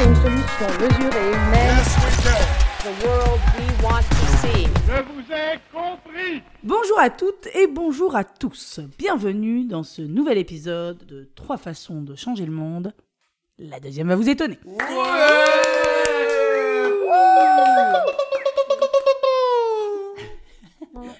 C'est une solution mesurée, mais the world we want to see. Je vous ai compris Bonjour à toutes et bonjour à tous. Bienvenue dans ce nouvel épisode de Trois façons de changer le monde. La deuxième va vous étonner.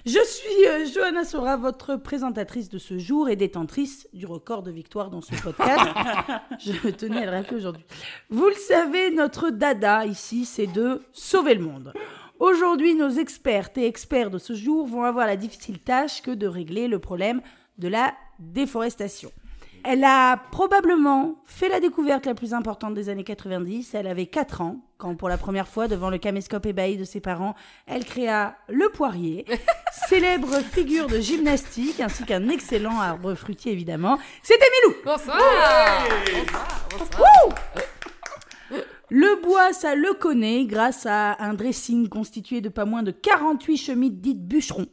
Je suis euh, Johanna Sora, votre présentatrice de ce jour et détentrice du record de victoire dans ce podcast. Je tenais à le rappeler aujourd'hui. Vous le savez, notre dada ici, c'est de sauver le monde. Aujourd'hui, nos expertes et experts de ce jour vont avoir la difficile tâche que de régler le problème de la déforestation. Elle a probablement fait la découverte la plus importante des années 90. Elle avait 4 ans quand, pour la première fois, devant le caméscope ébahi de ses parents, elle créa le poirier, célèbre figure de gymnastique, ainsi qu'un excellent arbre fruitier, évidemment. C'était Milou! Bonsoir Le bois, ça le connaît grâce à un dressing constitué de pas moins de 48 chemises dites bûcherons.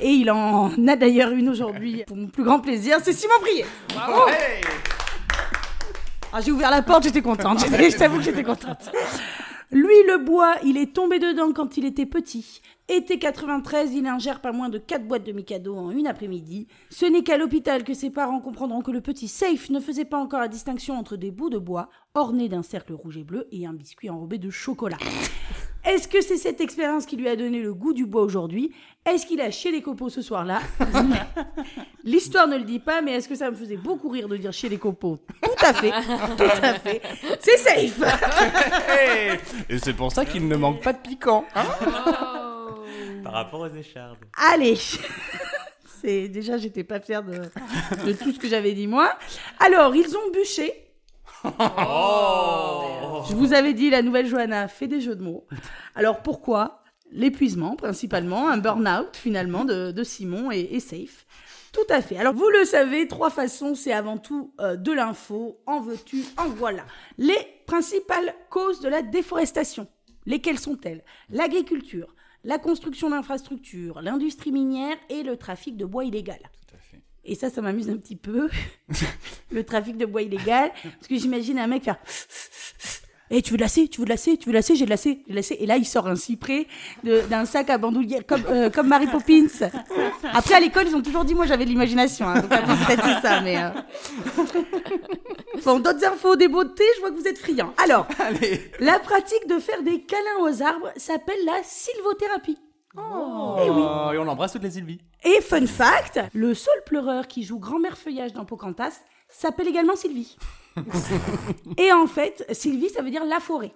Et il en a d'ailleurs une aujourd'hui pour mon plus grand plaisir, c'est Simon Brier. Bravo Ah, J'ai ouvert la porte, j'étais contente. Je t'avoue que j'étais contente. Lui, le bois, il est tombé dedans quand il était petit. Été 93, il ingère pas moins de 4 boîtes de Mikado en une après-midi. Ce n'est qu'à l'hôpital que ses parents comprendront que le petit Safe ne faisait pas encore la distinction entre des bouts de bois ornés d'un cercle rouge et bleu et un biscuit enrobé de chocolat. Est-ce que c'est cette expérience qui lui a donné le goût du bois aujourd'hui? Est-ce qu'il a chié les copeaux ce soir-là? L'histoire ne le dit pas, mais est-ce que ça me faisait beaucoup rire de dire chier les copeaux? Tout à fait, tout à fait. C'est safe Hey Et c'est pour ça qu'il ne manque pas de piquant. hein? Par rapport aux échardes. Allez C'est déjà j'étais pas fière de, de tout ce que j'avais dit moi. Alors ils ont bûché. Je vous avais dit la nouvelle Johanna fait des jeux de mots. Alors pourquoi L'épuisement principalement, un burn-out finalement de, de Simon et, et Safe? Tout à fait. Alors vous le savez, trois façons, c'est avant tout euh, de l'info. En veux-tu, en voilà. Les principales causes de la déforestation. Lesquelles sont-elles? L'agriculture, la construction d'infrastructures, l'industrie minière et le trafic de bois illégal. Et ça, ça m'amuse un petit peu, le trafic de bois illégal, parce que j'imagine un mec faire Eh, tu veux de lacet Tu veux de lacet Tu veux de lacet J'ai de j'ai de lacet. Et là, il sort un cyprès d'un sac à bandoulière, comme, euh, comme Mary Poppins. Après, à l'école, ils ont toujours dit Moi, j'avais de l'imagination. hein, donc, après, peut-être c'est ça, mais. euh. Bon, d'autres infos, des beautés, je vois que vous êtes friands. Alors, la pratique de faire des câlins aux arbres s'appelle la sylvothérapie. Oh, Et on embrasse toutes les Sylvie. Et fun fact, le saule pleureur qui joue grand-mère feuillage dans Pocahontas s'appelle également Sylvie. Et en fait, Sylvie, ça veut dire la forêt.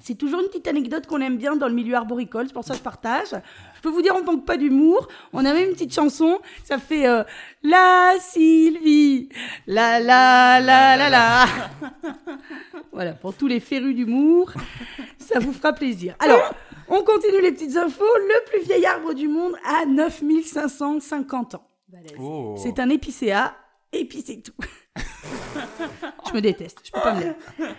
C'est toujours une petite anecdote qu'on aime bien dans le milieu arboricole, c'est pour ça que je partage. Je peux vous dire, on manque pas d'humour. On a même une petite chanson, ça fait euh, La Sylvie, la la la la la. voilà, pour tous les férus d'humour, ça vous fera plaisir. Alors, on continue les petites infos. Le plus vieil arbre du monde a 9550 ans. Oh. C'est un épicéa, et puis c'est tout. je me déteste, je peux pas me l'air.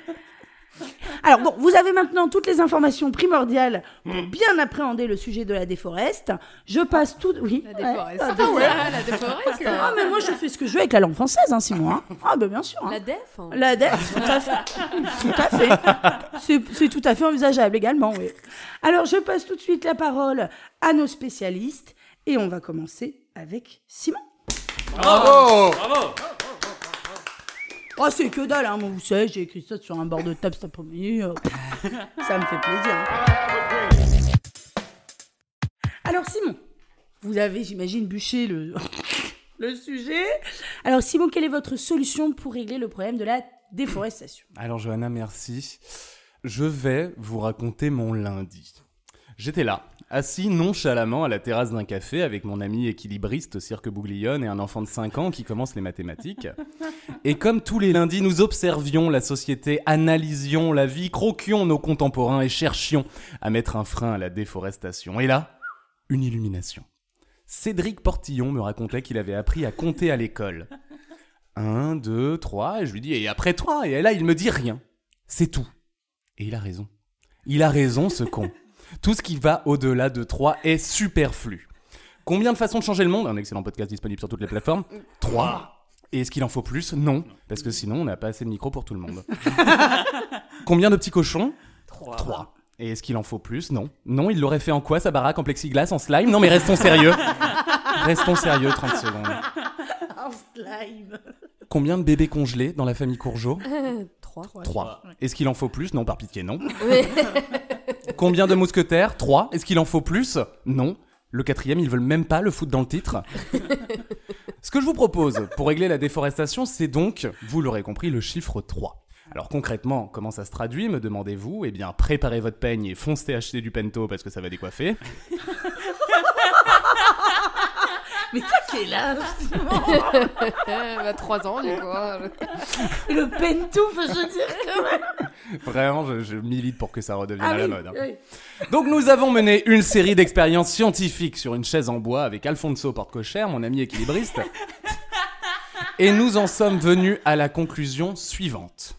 Alors bon, vous avez maintenant toutes les informations primordiales pour bien appréhender le sujet de la déforeste. Je passe tout... Oui. La ouais. déforeste. Ah, Ah ouais, la déforeste. Ah mais moi je fais ce que je veux avec la langue française, hein, Simon. hein. Ah ben bien sûr. hein. La def hein. La def, tout à fait. Tout à fait. C'est- C'est tout à fait envisageable également, oui. Alors, je passe tout de suite la parole à nos spécialistes et on va commencer avec Simon. Bravo Bravo Oh, c'est que dalle, hein, vous savez, j'ai écrit ça sur un bord de table cet après-midi. euh, ça me fait plaisir. hein. Alors, Simon, vous avez, j'imagine, bûché le, le sujet. Alors, Simon, quelle est votre solution pour régler le problème de la déforestation? Alors Johanna, merci. Je vais vous raconter mon lundi. J'étais là, assis nonchalamment à la terrasse d'un café avec mon ami équilibriste Cirque Bouglione et un enfant de 5 ans qui commence les mathématiques. Et comme tous les lundis, nous observions la société, analysions la vie, croquions nos contemporains et cherchions à mettre un frein à la déforestation. Et là, une illumination. Cédric Portillon me racontait qu'il avait appris à compter à l'école. Un, deux, trois, et je lui dis, et après toi Et là, il me dit rien. C'est tout. Et il a raison. Il a raison, ce con. Tout ce qui va au-delà de 3 est superflu. Combien de façons de changer le monde? Un excellent podcast disponible sur toutes les plateformes. 3. Et est-ce qu'il en faut plus? Non, parce que sinon on n'a pas assez de micro pour tout le monde. Combien de petits cochons? Trois. Trois. Et est-ce qu'il en faut plus? Non. Non, il l'aurait fait en quoi sa baraque En plexiglas, en slime? Non mais restons sérieux. Restons sérieux 30 secondes. Un slime. Combien de bébés congelés dans la famille Courgeot? Trois. Trois. Est-ce qu'il en faut plus? Non, par pitié, non. Combien de mousquetaires? Trois. Est-ce qu'il en faut plus? Non. Le quatrième, ils veulent même pas le foutre dans le titre. Ce que je vous propose pour régler la déforestation, c'est donc, vous l'aurez compris, le chiffre 3. Alors concrètement, comment ça se traduit, me demandez-vous? Eh bien, préparez votre peigne et foncez acheter du pento parce que ça va décoiffer. Mais t'as quel âge bah, trois ans, du coup. hein. Le pentouf, je veux dire quand même. Vraiment, je, je milite pour que ça redevienne Ah à la mode. hein. oui. Donc nous avons mené une série d'expériences scientifiques sur une chaise en bois avec Alfonso Portecocher, mon ami équilibriste. Et nous en sommes venus à la conclusion suivante.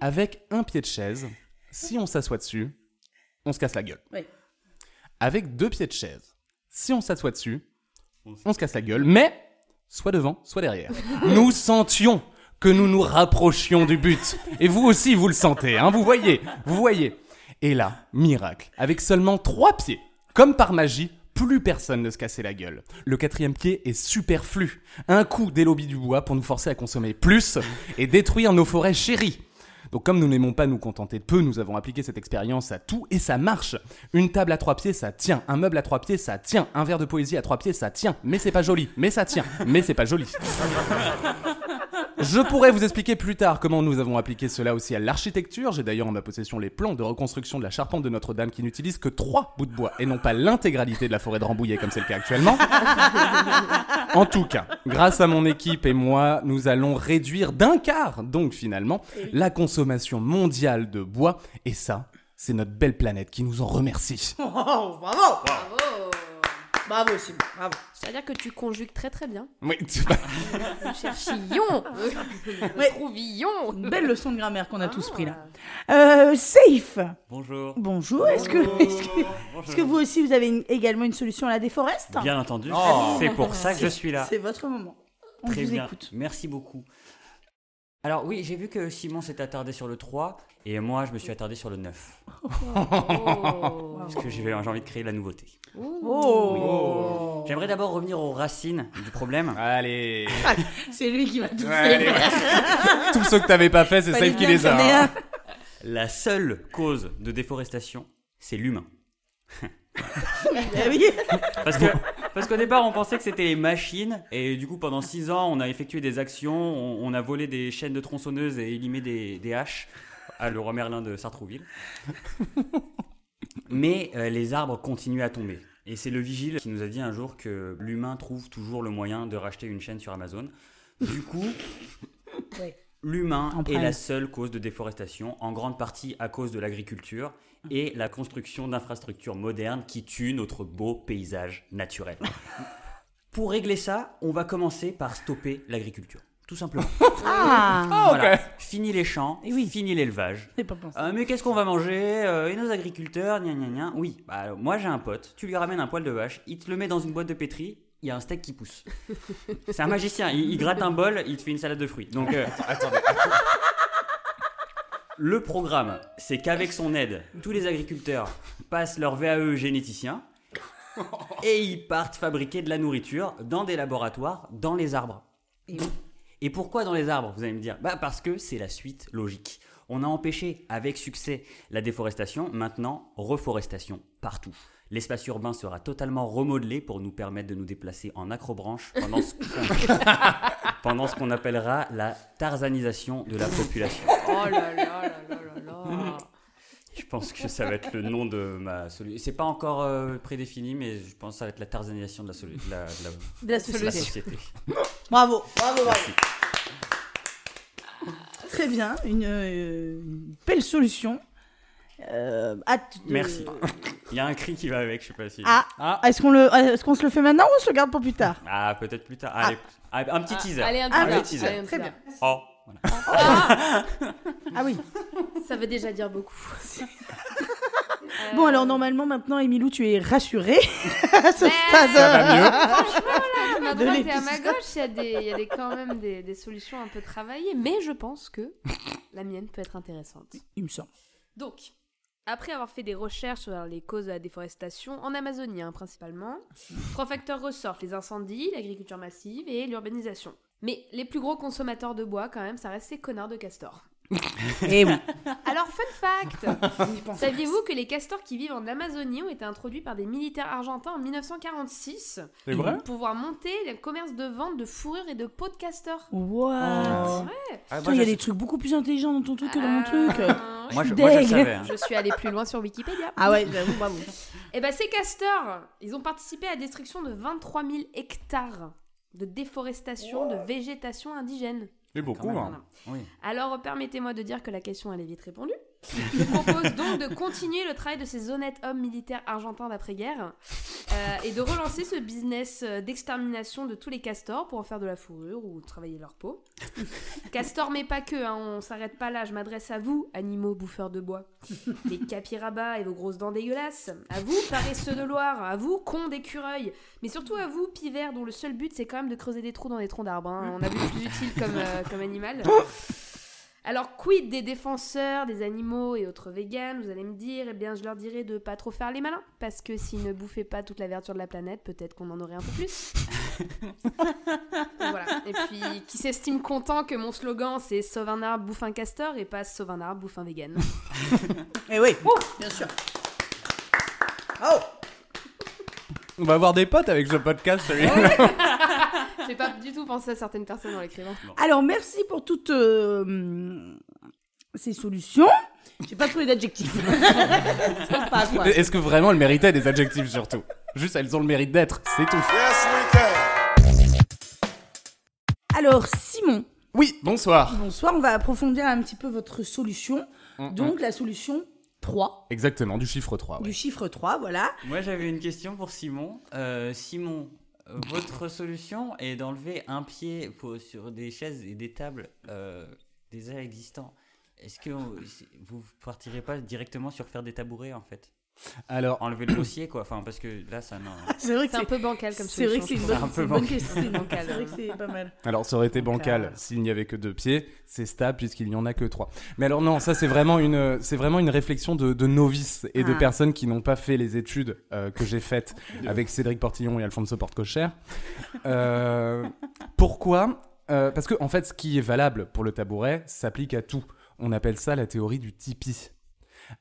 Avec un pied de chaise, si on s'assoit dessus, on se casse la gueule. Oui. Avec deux pieds de chaise, si on s'assoit dessus, on se casse la gueule, mais soit devant, soit derrière. Nous sentions que nous nous rapprochions du but. Et vous aussi, vous le sentez, hein, vous voyez, vous voyez. Et là, miracle, avec seulement trois pieds, comme par magie, plus personne ne se cassait la gueule. Le quatrième pied est superflu. Un coup des lobbies du bois pour nous forcer à consommer plus et détruire nos forêts chéries. Donc comme nous n'aimons pas nous contenter de peu, nous avons appliqué cette expérience à tout et ça marche. Une table à trois pieds, ça tient. Un meuble à trois pieds, ça tient. Un verre de poésie à trois pieds, ça tient. Mais c'est pas joli. Mais ça tient. Mais c'est pas joli. Je pourrais vous expliquer plus tard comment nous avons appliqué cela aussi à l'architecture. J'ai d'ailleurs en ma possession les plans de reconstruction de la charpente de Notre-Dame qui n'utilisent que trois bouts de bois et non pas l'intégralité de la forêt de Rambouillet comme c'est le cas actuellement. En tout cas, grâce à mon équipe et moi, nous allons réduire d'un quart, donc finalement, la consommation mondiale de bois. Et ça, c'est notre belle planète qui nous en remercie. Oh, bravo Bravo. Bravo, Simon, bravo. C'est-à-dire que tu conjugues très très bien. Oui, tu. Cherchillon. Ouais. Trouvillon. Une belle leçon de grammaire qu'on a tous pris là. Euh, Safe, Bonjour. bonjour. Est-ce que, est-ce que, que vous aussi vous avez une- également une solution à la déforeste? Bien entendu, Oh. c'est pour ça que je suis là. C'est votre moment. On Très vous bien. écoute. Merci beaucoup. Alors oui, j'ai vu que Simon s'est attardé sur le 3 et moi je me suis attardé sur le 9 Oh. parce que j'ai j'ai envie de créer la nouveauté. Oh, J'aimerais d'abord revenir aux racines du problème. Allez. C'est lui qui va tout Ouais, allez, faire. Tous ceux que t'avais pas fait, c'est Safe qui les a. hein. La seule cause de déforestation, c'est l'humain. Parce que parce qu'au départ on pensait que c'était les machines et du coup pendant 6 ans on a effectué des actions, on, on a volé des chaînes de tronçonneuses et élimé des, des haches à Leroy Merlin de Sartrouville. Mais euh, les arbres continuent à tomber. Et c'est le vigile qui nous a dit un jour que l'humain trouve toujours le moyen de racheter une chaîne sur Amazon. Du coup, l'humain est la seule cause de déforestation, en grande partie à cause de l'agriculture et la construction d'infrastructures modernes qui tuent notre beau paysage naturel. Pour régler ça, on va commencer par stopper l'agriculture. Tout simplement. Ah, Voilà. Fini les champs, Eh oui. fini l'élevage. Euh, mais qu'est-ce qu'on va manger Euh, Et nos agriculteurs Gna gna gna. Oui, bah, alors, moi j'ai un pote, tu lui ramènes un poil de vache, il te le met dans une boîte de pétri, il y a un steak qui pousse. C'est un magicien, il, il gratte un bol, il te fait une salade de fruits. Donc, euh, le programme, c'est qu'avec son aide, tous les agriculteurs passent leur VAE généticien et ils partent fabriquer de la nourriture dans des laboratoires, dans les arbres. Et pourquoi dans les arbres, vous allez me dire? Bah parce que c'est la suite logique. On a empêché avec succès la déforestation, maintenant reforestation partout. L'espace urbain sera totalement remodelé pour nous permettre de nous déplacer en acrobranche pendant ce qu'on, pendant ce qu'on appellera la tarzanisation de la population. Oh là là là là là là. Je pense que ça va être le nom de ma solution. C'est pas encore euh, prédéfini, mais je pense que ça va être la tarzanisation de la, solu- de la- de la- De la de la société. société. Bravo, bravo, bravo. Merci. Très bien, une, euh, une belle solution. Euh, hâte de- Merci. Il y a un cri qui va avec, je sais pas si. Ah, Ah. est-ce qu'on le, est-ce qu'on se le fait maintenant ou on se le garde pour plus tard? Ah, peut-être plus tard. Allez, ah, un petit Ah, teaser. Allez, un Ah, teaser. oui, teaser. Allez, un Très teaser. bien. Oh, voilà. Ah oui. Ça veut déjà dire beaucoup. Bon alors normalement maintenant Emilou tu es rassurée à ce stade. Ça ma de droite et à ma gauche, il y a, des, il y a des, quand même des, des solutions un peu travaillées, mais je pense que la mienne peut être intéressante. Il me semble. Donc, après avoir fait des recherches sur les causes de la déforestation, en Amazonie hein, principalement, trois facteurs ressortent les incendies, l'agriculture massive et l'urbanisation. Mais les plus gros consommateurs de bois, quand même, ça reste ces connards de castors. Et oui. Alors, fun fact Saviez-vous que les castors qui vivent en Amazonie ont été introduits par des militaires argentins en 1946 C'est vrai? pour pouvoir monter le commerce de vente de fourrure et de peau de castor? What? Ah, Putain, moi, il y a des trucs beaucoup plus intelligents dans ton truc que dans mon Ah, truc. Moi, je, suis moi, je le deg. savais. hein. Je suis allée plus loin sur Wikipédia. Ah ouais, j'avoue, bravo. Et ben ces castors, ils ont participé à la destruction de 23 000 hectares de déforestation de végétation indigène. C'est Quand beaucoup, même, hein. Oui. Alors permettez-moi de dire que la question elle est vite répondue. Je propose donc de continuer le travail de ces honnêtes hommes militaires argentins d'après-guerre euh, et de relancer ce business euh, d'extermination de tous les castors pour en faire de la fourrure ou travailler leur peau. Castors mais pas que, hein, on s'arrête pas là, je m'adresse à vous, animaux bouffeurs de bois. Les capirabas et vos grosses dents dégueulasses. À vous, paresseux de Loire. À vous, cons d'écureuil. Mais surtout à vous, pivers, dont le seul but c'est quand même de creuser des trous dans les troncs d'arbres. hein. On a vu plus utile comme, euh, comme animal. Alors, quid des défenseurs des animaux et autres véganes Vous allez me dire, eh bien, je leur dirais de pas trop faire les malins, parce que s'ils ne bouffaient pas toute la verdure de la planète, peut-être qu'on en aurait un peu plus. Voilà. Et puis, qui s'estime content que mon slogan c'est sauve un arbre, bouffe un castor, et pas sauve un arbre, bouffe un vegan. Et oui, bien sûr. Oh On va avoir des potes avec ce podcast, celui J'ai pas du tout pensé à certaines personnes en l'écrivant. Alors, merci pour toutes euh, ces solutions. J'ai pas trouvé d'adjectif. C'est pas quoi. Est-ce que vraiment elles méritaient des adjectifs surtout? Juste, elles ont le mérite d'être, c'est tout. Alors, Simon, Oui, bonsoir. bonsoir. On va approfondir un petit peu votre solution. Mm, Donc, la solution 3, Exactement, du chiffre 3. ouais. du chiffre 3, voilà. Moi, j'avais une question pour Simon. Euh, Simon, votre solution est d'enlever un pied sur des chaises et des tables euh, déjà existants. Est-ce que on- vous partirez pas directement sur faire des tabourets en fait? Alors, Enlever le dossier quoi, enfin parce que là ça non. C'est vrai que C'est un peu bancal comme c'est vrai que c'est une je bonne, un peu c'est une bonne bancal. question. C'est vrai que c'est pas mal. alors ça aurait été bancal s'il n'y avait que deux pieds. C'est stable puisqu'il n'y en a que trois. Mais alors non, ça c'est vraiment une, c'est vraiment une réflexion de, de novices et de Ah. personnes qui n'ont pas fait les études euh, que j'ai faites avec Cédric Portillon et Alfonso Portecocher. Euh, pourquoi? Euh, Parce que en fait, ce qui est valable pour le tabouret s'applique à tout. On appelle ça la théorie du tipi.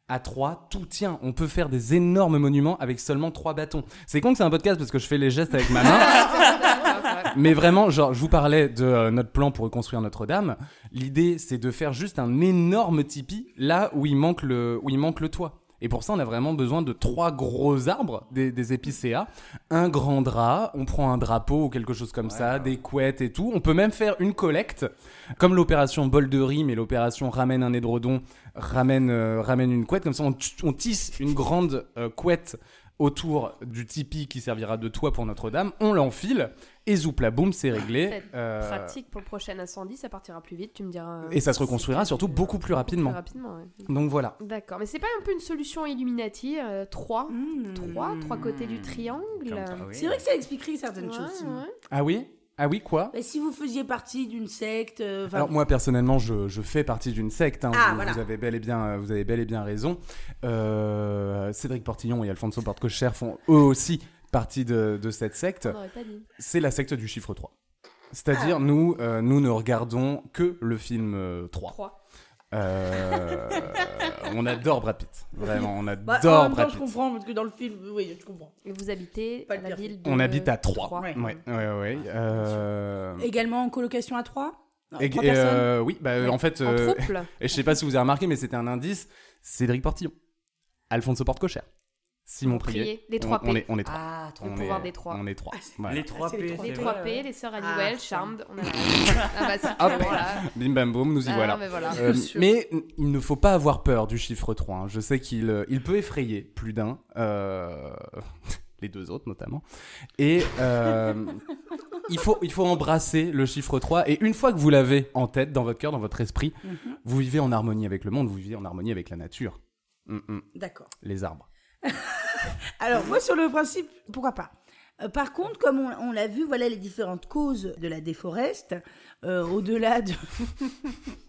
À trois, tout tient. On peut faire des énormes monuments avec seulement trois bâtons. C'est con que c'est un podcast parce que je fais les gestes avec ma main. Mais vraiment, genre, je vous parlais de euh, notre plan pour reconstruire Notre-Dame. L'idée, c'est de faire juste un énorme tipi là où il manque le, où il manque le toit. Et pour ça, on a vraiment besoin de trois gros arbres, des, des épicéas, un grand drap, on prend un drapeau ou quelque chose comme ça, des couettes et tout. On peut même faire une collecte, comme l'opération bol de riz, mais l'opération ramène un édredon, ramène, euh, ramène une couette. Comme ça, on tisse une grande euh, couette autour du tipi qui servira de toit pour Notre-Dame. On l'enfile et zoupla boum, c'est réglé. Euh, Pratique pour le prochain incendie, ça partira plus vite, tu me diras. Et ça se reconstruira surtout plus- beaucoup plus rapidement. Plus rapidement, ouais. Donc voilà. D'accord, mais c'est pas un peu une solution Illuminati 3 Mmh. 3 trois côtés du triangle oui. C'est vrai que ça expliquerait certaines Ouais, choses. Ouais. Ah oui? Ah oui, quoi? Mais si vous faisiez partie d'une secte, euh, Alors moi personnellement, je, je fais partie d'une secte. hein. Ah, vous, voilà. vous avez bel et bien, euh, vous avez bel et bien raison. Euh, Cédric Portillon et Alfonso Portecocher font eux aussi partie de, de cette secte. C'est la secte du chiffre 3. C'est-à-dire, Ah. nous, euh, nous ne regardons que le film euh, 3. 3. Euh, on adore Brad Pitt. Vraiment, on bah, adore en même temps, Brad je Pitt. comprends parce que dans le film, oui, je comprends. Et vous habitez Pas à le la pire. ville de On habite à 3. Troyes. Ouais. Ouais, ouais, ouais. Euh, Également en colocation à 3 et- Trois et, personnes euh, oui, bah, Ouais. en fait, En euh, et je sais pas si vous avez remarqué, mais c'était un indice. Cédric Portillon, Alfonso Portecocher, Simon Prier. Prier. Les On- 3 On, P. est, on est trois. Ah, trop on pouvoir est, des trois. On est trois. Ah, Voilà. Les 3 c'est les P, trois P. vrai. 3 P, les sœurs Ah, Halliwell, putain. Charmed, on a la... Ah bah si, tu Hop. vois, là. Bim bam boum, nous y Ah, voilà. mais voilà. Euh, mais il ne faut pas avoir peur du chiffre 3. hein. Je sais qu'il euh, il peut effrayer plus d'un, euh, les deux autres notamment. Et euh, il, faut, il faut embrasser le chiffre 3. Et une fois que vous l'avez en tête, dans votre cœur, dans votre esprit, Mhm. vous vivez en harmonie avec le monde, vous vivez en harmonie avec la nature. Mm, mm. D'accord. Les arbres. Alors, moi, sur le principe, pourquoi pas? Par contre, comme on, on l'a vu, voilà les différentes causes de la déforeste. Euh, Au-delà de.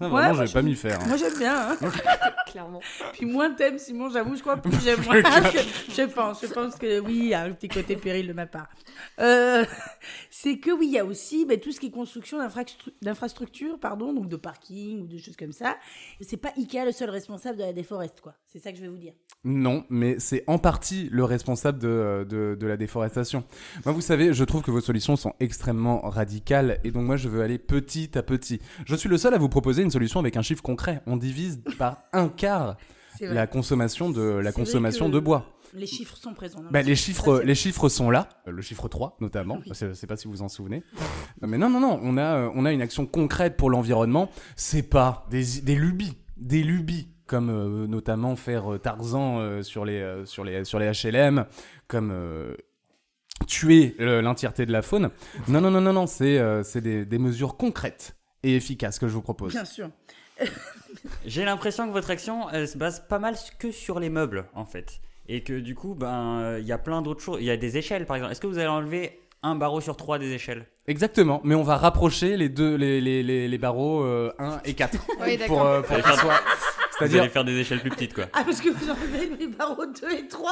Ouais, vraiment, moi, je vais pas m'y faire. hein. Moi j'aime bien. Hein. Clairement. Puis moins t'aimes, Simon, j'avoue, je crois plus j'aime moins. je, je pense, je pense que oui, il y a un petit côté péril de ma part. Euh, c'est que oui, il y a aussi ben, tout ce qui est construction d'infrastru- d'infrastructures, pardon, donc de parking ou de choses comme ça. C'est pas Ikea le seul responsable de la déforeste, quoi. C'est ça que je vais vous dire. Non, mais c'est en partie le responsable de, de, de la déforestation. Moi, vous savez, je trouve que vos solutions sont extrêmement radicales et donc moi, je veux aller petit à petit. Je suis le seul à vous proposer une solution avec un chiffre concret. On divise par un quart la consommation de, la consommation de bois. Les chiffres sont présents. Bah, les, chiffre, chiffres, les chiffres sont là, Euh, le chiffre 3 notamment, Oui. je ne sais pas si vous vous en souvenez. Mais non, non, non, on a, euh, on a une action concrète pour l'environnement, c'est pas des, des lubies, des lubies, comme euh, notamment faire euh, Tarzan euh, sur, les, euh, sur, les, sur les HLM, comme euh, tuer l'entièreté de la faune. Non, non, non, non, non, c'est euh, c'est des, des mesures concrètes et efficaces que je vous propose. Bien sûr. J'ai l'impression que votre action, elle se base pas mal que sur les meubles, en fait. Et que du coup, ben, il y a plein d'autres choses. Il y a des échelles, par exemple. Est-ce que vous allez enlever un barreau sur trois des échelles? Exactement, mais on va rapprocher les deux, les, les, les, les barreaux euh, 1 et 4. Oui, pour, d'accord. euh, pour faire- soient- Vous C'est-à-dire, allez faire des échelles plus petites, quoi. Ah, parce que vous enlevez les barreaux 2 et 3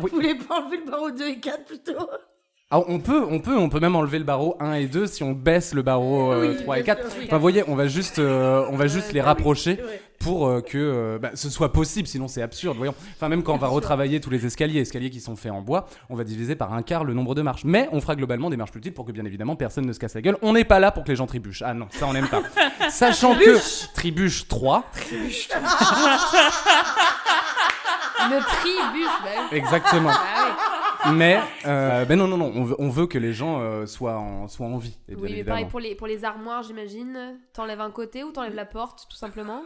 Oui. Vous voulez pas enlever le barreau 2 et 4 plutôt? Ah, on peut, on peut, on peut même enlever le barreau 1 et 2 si on baisse le barreau euh, Oui, 3 et bien 4. sûr, oui. Enfin, vous voyez, on va juste, euh, on va juste les rapprocher pour euh, que euh, bah, ce soit possible, sinon c'est absurde, voyons. Enfin, même quand on va retravailler tous les escaliers, escaliers qui sont faits en bois, on va diviser par un quart le nombre de marches. Mais on fera globalement des marches plus petites pour que bien évidemment personne ne se casse la gueule. On n'est pas là pour que les gens trébuchent. Ah non, ça on n'aime pas. Sachant que tribuche 3, Une tribuche, bah oui. exactement. Bah Mais euh, ben non, non, non, on veut, on veut que les gens euh, soient, en, soient en vie. et oui. bien mais évidemment. pareil pour les, pour les armoires, j'imagine. T'enlèves un côté ou t'enlèves la porte, tout simplement?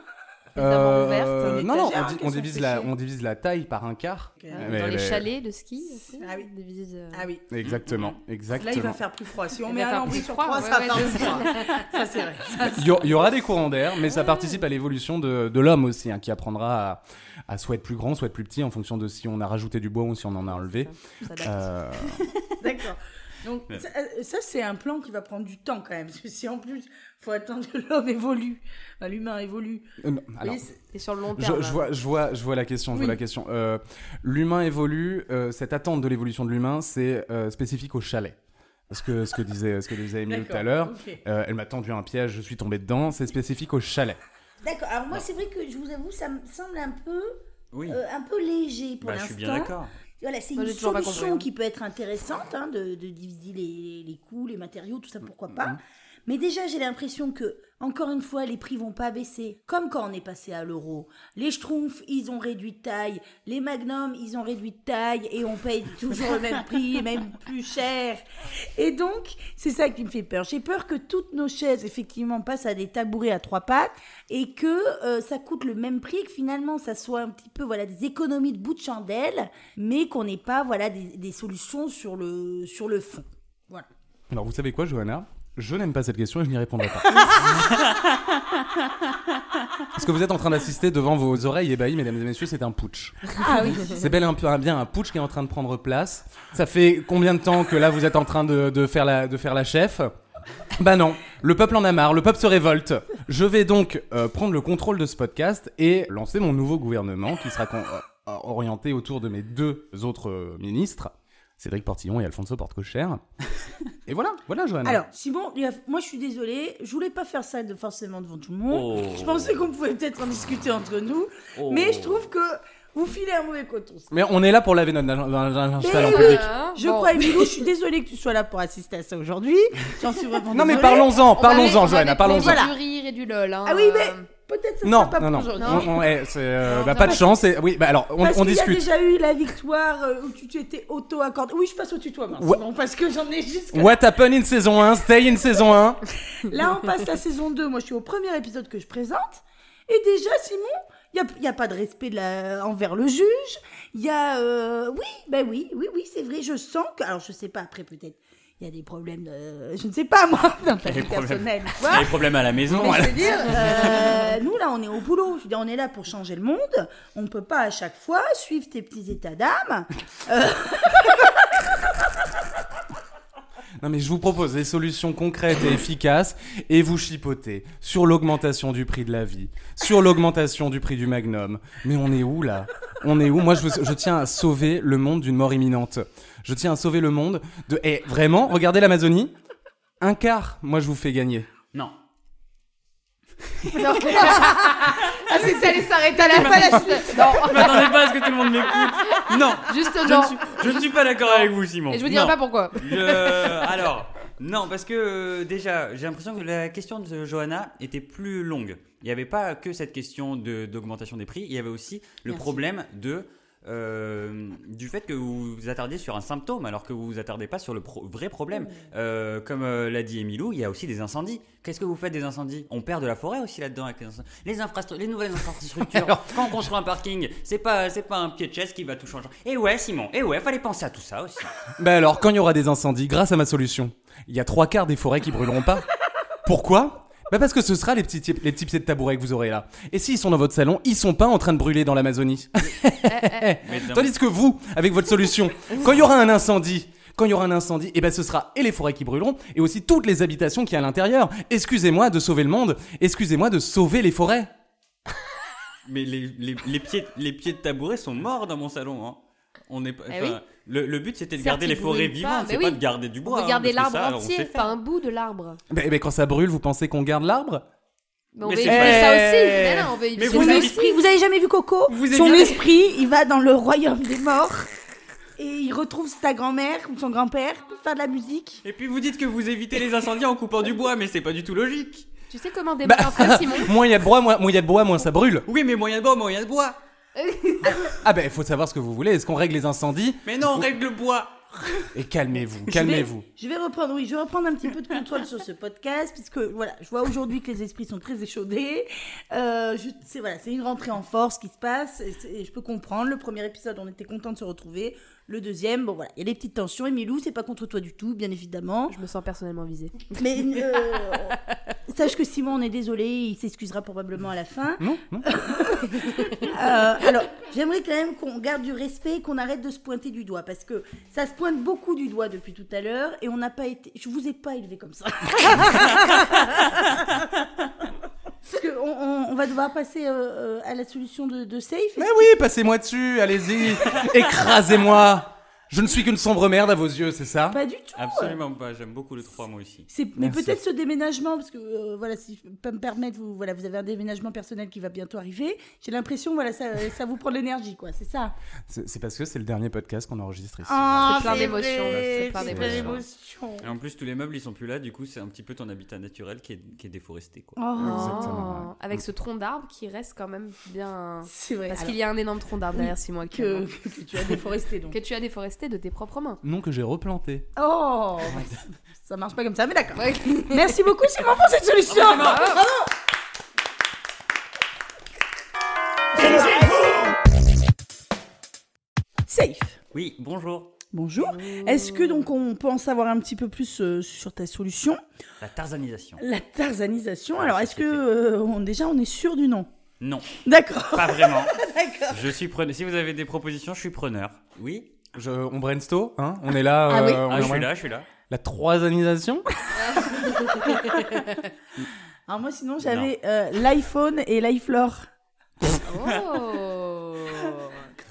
Euh, non, non, on, di- divise la, on divise la taille par un quart. Mais- dans les mais- chalets de ski aussi. Ah oui. Des visites, euh, Ah oui. Exactement, exactement. Là, il va faire plus froid. Si on Il met un plus sur froid, 3, ouais, ça ouais, va faire plus froid. Ça, c'est vrai. Il y, aura des courants d'air, mais ça participe à l'évolution de, de l'homme aussi, hein, qui apprendra à, à soit être plus grand, soit être plus petit, en fonction de si on a rajouté du bois ou si on en a enlevé. Euh, D'accord. Donc, ça, euh, ça, c'est un plan qui va prendre du temps quand même. Parce que si en plus, faut attendre que l'homme évolue, enfin, l'humain évolue. euh, non, alors, Et sur le long je, terme. je là. vois, je, vois, je vois la question. Je vois la question. Euh, l'humain évolue. euh, cette attente de l'évolution de l'humain, c'est spécifique au chalet. Ce que, ce que disait, ce que disait Emile tout à l'heure. ok. Euh, elle m'a tendu un piège, je suis tombé dedans. C'est spécifique au chalet. D'accord. Alors moi, c'est vrai que je vous avoue, ça me semble un peu, Oui. un peu léger pour bah, je l'instant. suis bien d'accord. Voilà, c'est une solution compris, hein. qui peut être intéressante, hein, de, de diviser les, les coûts, les matériaux, tout ça, pourquoi pas. Mais déjà, j'ai l'impression que, encore une fois, les prix vont pas baisser. Comme quand on est passé à l'euro. Les Schtroumpfs, ils ont réduit de taille. Les Magnum, ils ont réduit de taille. Et on paye toujours le même prix, même plus cher. Et donc, c'est ça qui me fait peur. J'ai peur que toutes nos chaises, effectivement, passent à des tabourets à trois pattes et que euh, ça coûte le même prix, que finalement, ça soit un petit peu, voilà, des économies de bout de chandelle, mais qu'on n'ait pas, voilà, des, des solutions sur le, sur le fond. Voilà. Alors, vous savez quoi, Johanna? Je n'aime pas cette question et je n'y répondrai pas. Ce que vous êtes en train d'assister devant vos oreilles ébahis, mesdames et messieurs, c'est un putsch. Ah oui. C'est bel et bien un putsch qui est en train de prendre place. Ça fait combien de temps que là vous êtes en train de, de faire, la, de faire la chef? Bah non, le peuple en a marre, le peuple se révolte. Je vais donc euh, prendre le contrôle de ce podcast et lancer mon nouveau gouvernement qui sera euh, orienté autour de mes deux autres euh, ministres, Cédric Portillon et Alfonso Porte-Cocher. Et voilà, voilà Johanna. Alors, Simon, moi je suis désolée, je voulais pas faire ça de, forcément devant tout le monde. Oh. Je pensais qu'on pouvait peut-être en discuter entre nous, Oh. mais je trouve que vous filez un mauvais coton. Mais on est là pour laver notre linge sale en Mais, public. Je Bon. crois, Emilou, je suis désolée que tu sois là pour assister à ça aujourd'hui. J'en suis vraiment Non mais parlons-en, parlons-en Johanna, parlons-en. Du rire et du lol. Hein. Ah oui, mais peut-être ça Non, sera pas non, non. pour aujourd'hui. On- on- c'est, euh, Non, bah, pas de chance. et- Oui, bah alors, on, Parce on qu'il y a discute. déjà eu la victoire euh, où tu t'étais auto-accordé. Oui, je passe au tutoiement. Simon, parce que j'en ai jusqu'à What happened in saison 1, stay in saison 1. Là, on passe la saison 2. Moi, je suis au premier épisode que je présente. Et déjà, Simon, il n'y a, y a pas de respect de la- envers le juge. Il y a. euh, Oui, ben oui, oui, oui, c'est vrai. Je sens que. Alors, je sais pas, après, peut-être, il y a des problèmes de. Je ne sais pas, moi, dans ta vie problèmes. personnelle. Il y a des problèmes à la maison. Mais voilà. je veux dire, euh, nous là, on est au boulot. Je veux dire, on est là pour changer le monde. On ne peut pas à chaque fois suivre tes petits états d'âme. Euh, Non mais je vous propose des solutions concrètes et efficaces et vous chipotez sur l'augmentation du prix de la vie, sur l'augmentation du prix du magnum. Mais on est où là? On est où? Moi je tiens à sauver le monde d'une mort imminente. Je tiens à sauver le monde de... Eh vraiment, regardez l'Amazonie. Un quart, moi je vous fais gagner. Non. Ah, c'est ça allait s'arrêter à la fin la suite. Non, Je m'attendais pas à ce que tout le monde m'écoute. Non. juste Je non. ne, suis, je ne suis pas d'accord avec vous, Simon. Et je vous dirai Non. pas pourquoi. Je- Alors, non, parce que euh, déjà, j'ai l'impression que la question de Johanna était plus longue. Il n'y avait pas que cette question de- d'augmentation des prix, il y avait aussi le Merci. problème de, euh, du fait que vous vous attardiez sur un symptôme alors que vous vous attardez pas sur le pro- vrai problème. Euh, comme euh, l'a dit Emilou, il y a aussi des incendies. Qu'est-ce que vous faites des incendies? On perd de la forêt aussi là-dedans avec les incendies. Les, infrastru- les nouvelles infrastructures. Quand on construit un parking, c'est pas, c'est pas un pied de chaise qui va tout changer. Et ouais, Simon, et ouais, fallait penser à tout ça aussi. Bah alors, quand il y aura des incendies, grâce à ma solution, il y a trois quarts des forêts qui brûleront pas. Pourquoi? Bah parce que ce sera les petits, les petits pieds de tabouret que vous aurez là. Et s'ils sont dans votre salon, ils sont pas en train de brûler dans l'Amazonie. Mais non. Tandis que vous, avec votre solution, quand il y aura un incendie, quand il y aura un incendie, et ben ce sera et les forêts qui brûleront, et aussi toutes les habitations qui y a à l'intérieur. Excusez-moi de sauver le monde, excusez-moi de sauver les forêts. Mais les, les, les pieds, les pieds de tabouret sont morts dans mon salon. Hein. On est Eh le, le but c'était de garder les forêts vivantes, c'est oui. pas de garder du bois. On veut garder hein, l'arbre ça, on sait entier, pas un bout de l'arbre. Mais, mais quand ça brûle, vous pensez qu'on garde l'arbre? Mais on Mais veut c'est éviter pas- ça aussi. Mais non, on veut éviter Mais Son vous avez- esprit, vous avez jamais vu Coco? Vous Son esprit, il va dans le royaume des morts et il retrouve sa grand-mère ou son grand-père pour faire de la musique. Et puis vous dites que vous évitez les incendies en coupant du bois, mais c'est pas du tout logique. Tu sais comment démarrer Bah. un feu, Simon? Moins il y a de bois, moins moins il y a de bois, moins ça brûle. Oui, mais moyen de bois, moyen de bois. Ah ben, il faut savoir ce que vous voulez. Est-ce qu'on règle les incendies Mais non, on règle le bois. Et calmez-vous, calmez-vous. Je vais reprendre, oui, je vais reprendre un petit peu de contrôle sur ce podcast, puisque voilà, je vois aujourd'hui que les esprits sont très échaudés. Euh, c'est voilà, c'est une rentrée en force qui se passe, et, et je peux comprendre. Le premier épisode, on était content de se retrouver. Le deuxième, bon voilà, il y a des petites tensions. Emilou, c'est pas contre toi du tout, bien évidemment. Je me sens personnellement visée. Mais euh, sache que Simon, on est désolé, il s'excusera probablement à la fin. Non, non. Euh, alors, j'aimerais quand même qu'on garde du respect et qu'on arrête de se pointer du doigt parce que ça se pointe beaucoup du doigt depuis tout à l'heure et on n'a pas été. Je vous ai pas élevé comme ça. Parce que on, va devoir passer euh, euh, à la solution de, de safe. Mais oui, passez-moi dessus, allez-y. Écrasez-moi. Je ne suis qu'une sombre merde à vos yeux, c'est ça? Pas du tout. Absolument pas, j'aime beaucoup le 3 moi aussi. C'est, mais Merci. peut-être ce déménagement, parce que euh, voilà, si je peux me permettre, vous, voilà, vous avez un déménagement personnel qui va bientôt arriver. J'ai l'impression, voilà, ça, ça vous prend de l'énergie, quoi, c'est ça? C'est c'est parce que c'est le dernier podcast qu'on enregistre ici. Ah, plein c'est d'émotions, vrai, c'est plein d'émotions. d'émotions. Et en plus, tous les meubles ils sont plus là, du coup, c'est un petit peu ton habitat naturel qui est, qui est déforesté. Quoi. Oh, Exactement, ouais. Avec ce tronc d'arbre qui reste quand même bien. c'est vrai. Parce Alors, qu'il y a un énorme tronc d'arbre derrière Simon que, que tu as déforesté donc. Que tu as déforesté de tes propres mains. Non que j'ai replanté. Oh, ça marche pas comme ça, mais d'accord. Merci beaucoup Simon pour cette solution. Bravo. Safe. Oui, bonjour. Bonjour. Est-ce que donc on peut en savoir un petit peu plus euh, sur ta solution? La tarzanisation. La tarzanisation. Alors est-ce que euh, on- déjà on est sûr du nom? Non, D'accord. pas vraiment. D'accord. Je suis preneur. Si vous avez des propositions, je suis preneur. Oui Je, on brainstorm, hein On est là. Ah oui. euh, on Ah, est je suis là, je suis là. La troisièmisation Alors moi sinon j'avais euh, l'iPhone et l'iFlore. Oh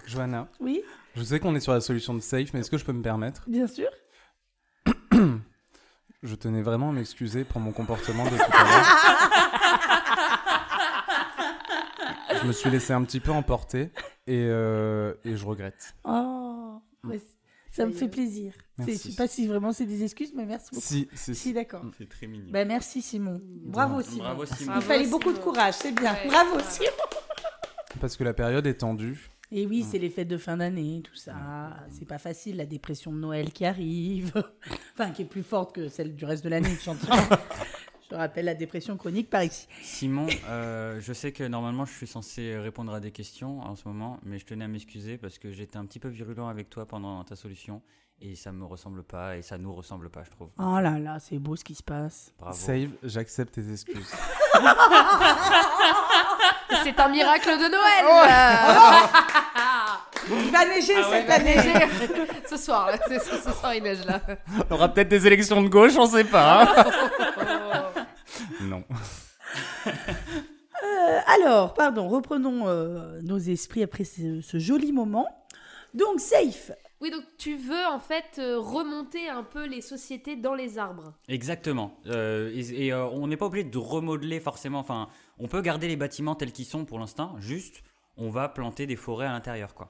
Johanna, Oui, je sais qu'on est sur la solution de safe, mais est-ce que je peux me permettre bien sûr. Je tenais vraiment à m'excuser pour mon comportement de tout à l'heure. je me suis laissé un petit peu emporter et, euh, et je regrette. Oh, ouais, ça me fait plaisir. Je sais pas si vraiment c'est des excuses, mais merci beaucoup. Si, si, Si, si. d'accord. C'est très mignon. Ben merci Simon. Bravo Simon. Bravo, Simon. Il Bravo, fallait beaucoup de courage, c'est bien. Ouais. Bravo Ouais. Simon. Parce que la période est tendue. Et oui, c'est les fêtes de fin d'année, tout ça. C'est pas facile, la dépression de Noël qui arrive. enfin, qui est plus forte que celle du reste de l'année, j'entends. Je rappelle la dépression chronique par ici. Simon, euh, je sais que normalement je suis censé répondre à des questions en ce moment, mais je tenais à m'excuser parce que j'étais un petit peu virulent avec toi pendant ta solution et ça me ressemble pas et ça nous ressemble pas, je trouve. Oh là là, c'est beau ce qui se passe. Bravo. Save, j'accepte tes excuses. C'est un miracle de Noël Il va neiger Ah ouais, cette va année. ce soir, là, ce, ce soir, il neige là. On aura peut-être des élections de gauche, on sait pas. hein. Non. Euh, alors, pardon, reprenons euh, nos esprits après ce, ce joli moment. Donc, safe. Oui, donc tu veux en fait euh, remonter un peu les sociétés dans les arbres. Exactement. Euh, et et, euh, on n'est pas obligé de remodeler forcément. Enfin, on peut garder les bâtiments tels qu'ils sont pour l'instant. Juste, on va planter des forêts à l'intérieur, quoi.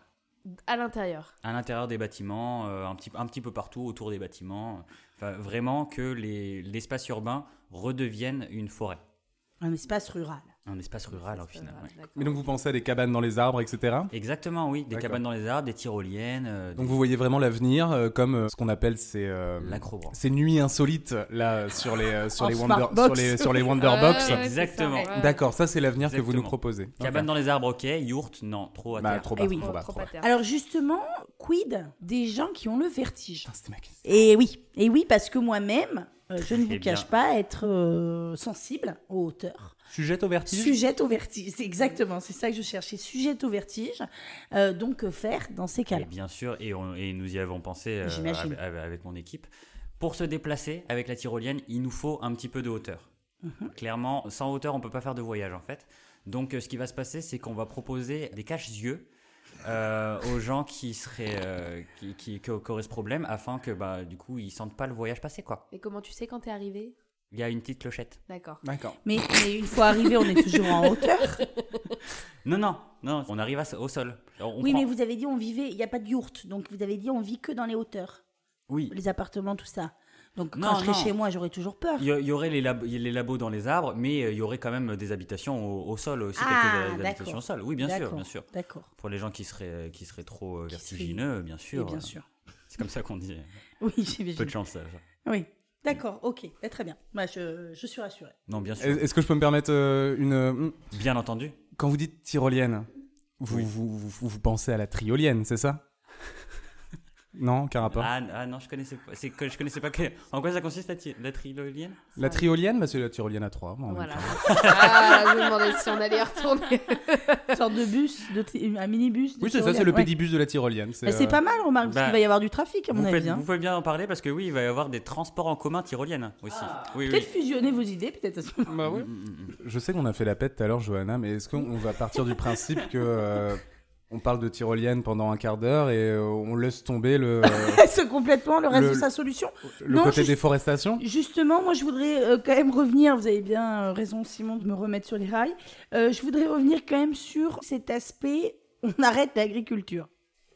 À l'intérieur. À l'intérieur des bâtiments, euh, un, petit, un petit peu partout autour des bâtiments. Vraiment que les- l'espace urbain redevienne une forêt. Un espace rural. Un espace rural au final. ouais. Mais donc vous pensez à des cabanes dans les arbres, etc. Exactement, oui. Des cabanes dans les arbres, des tyroliennes, euh, Donc des- vous voyez vraiment l'avenir euh, comme euh, ce qu'on appelle ces, euh, ces nuits insolites là sur les euh, sur les Wonder sur les sur les Wonderbox. Ouais, ouais, c'est Exactement. D'accord, ça c'est l'avenir que vous nous proposez. Cabane dans les arbres, ok. Yourte, non, trop à Bah, terre. trop Eh bas, oui. trop Trop, bas, trop trop à bas. terre. Alors, justement, quid des gens qui ont le vertige? C'était ma question. Et oui, et oui, parce que moi-même, euh, je ne vous Eh cache pas être euh, sensible aux hauteurs. Sujette au vertige. Sujette au vertige, c'est exactement, c'est ça que je cherchais, sujette au vertige. Euh, donc, que faire dans ces Et cas-là bien sûr, et, on- et nous y avons pensé avec, mon équipe. Pour se déplacer avec la tyrolienne, il nous faut un petit peu de hauteur. Mhm. Clairement, sans hauteur, on peut pas faire de voyage en fait. Donc, ce qui va se passer, c'est qu'on va proposer des caches-yeux euh, aux gens qui seraient euh, qui, qui, qui auraient ce problème, afin que bah du coup ils sentent pas le voyage passer quoi. Et comment tu sais quand t'es arrivé? Il y a une petite clochette. D'accord. D'accord. mais, mais une fois arrivé, on est toujours en hauteur? Non non non, on arrive à- au sol. On oui, prend- mais vous avez dit on vivait, il n'y a pas de yourte, donc vous avez dit on vit que dans les hauteurs, oui. les appartements, tout ça. Donc Non, quand je serai non. chez moi, j'aurais toujours peur. Il y, aurait les, lab- les labos dans les arbres, mais euh, il y aurait quand même des habitations au, au sol aussi, Ah, quelques euh, habitations d'accord. au sol. Oui, bien sûr, bien sûr. D'accord. Pour les gens qui seraient, qui seraient trop euh, Qui vertigineux, bien sûr. bien euh, sûr. C'est comme ça qu'on dit. Oui, Peu j'imagine. de chance. ça. Oui, d'accord, ok, Bah, très bien. Bah, je, je suis rassurée. Non, bien sûr. Est-ce que je peux me permettre euh, une euh, Bien entendu. quand vous dites tyrolienne, vous, Oui. vous, vous, vous pensez à la triolienne, c'est ça? Non, qu'un rapport. Ah, ah non, je connaissais pas. C'est que je connaissais pas. que- En quoi ça consiste la, la trilolienne? La triolienne, bah, c'est la tyrolienne à 3. Voilà. ah, je me demandais si on allait y retourner. Une sorte de bus, de un minibus. de Oui, c'est ça, c'est le Ouais. pédibus de la tyrolienne. Bah, c'est euh, pas mal, remarque, parce bah, qu'il va y avoir du trafic, à mon avis. hein. vous pouvez bien en parler parce que oui, il va y avoir des transports en commun tyroliennes aussi. oui, oui. Peut-être fusionner vos idées, peut-être. à ce moment. Bah oui. Mm, mm, mm. Je sais qu'on a fait la pète tout à l'heure, Johanna, mais est-ce qu'on va partir du principe que euh, on parle de tyrolienne pendant un quart d'heure et euh, on laisse tomber le, C'est complètement le reste Le- de sa solution. le Non, côté juste- déforestation Justement, moi, je voudrais euh, quand même revenir. Vous avez bien euh, raison, Simon, de me remettre sur les rails. Euh, je voudrais revenir quand même sur cet aspect. On arrête l'agriculture.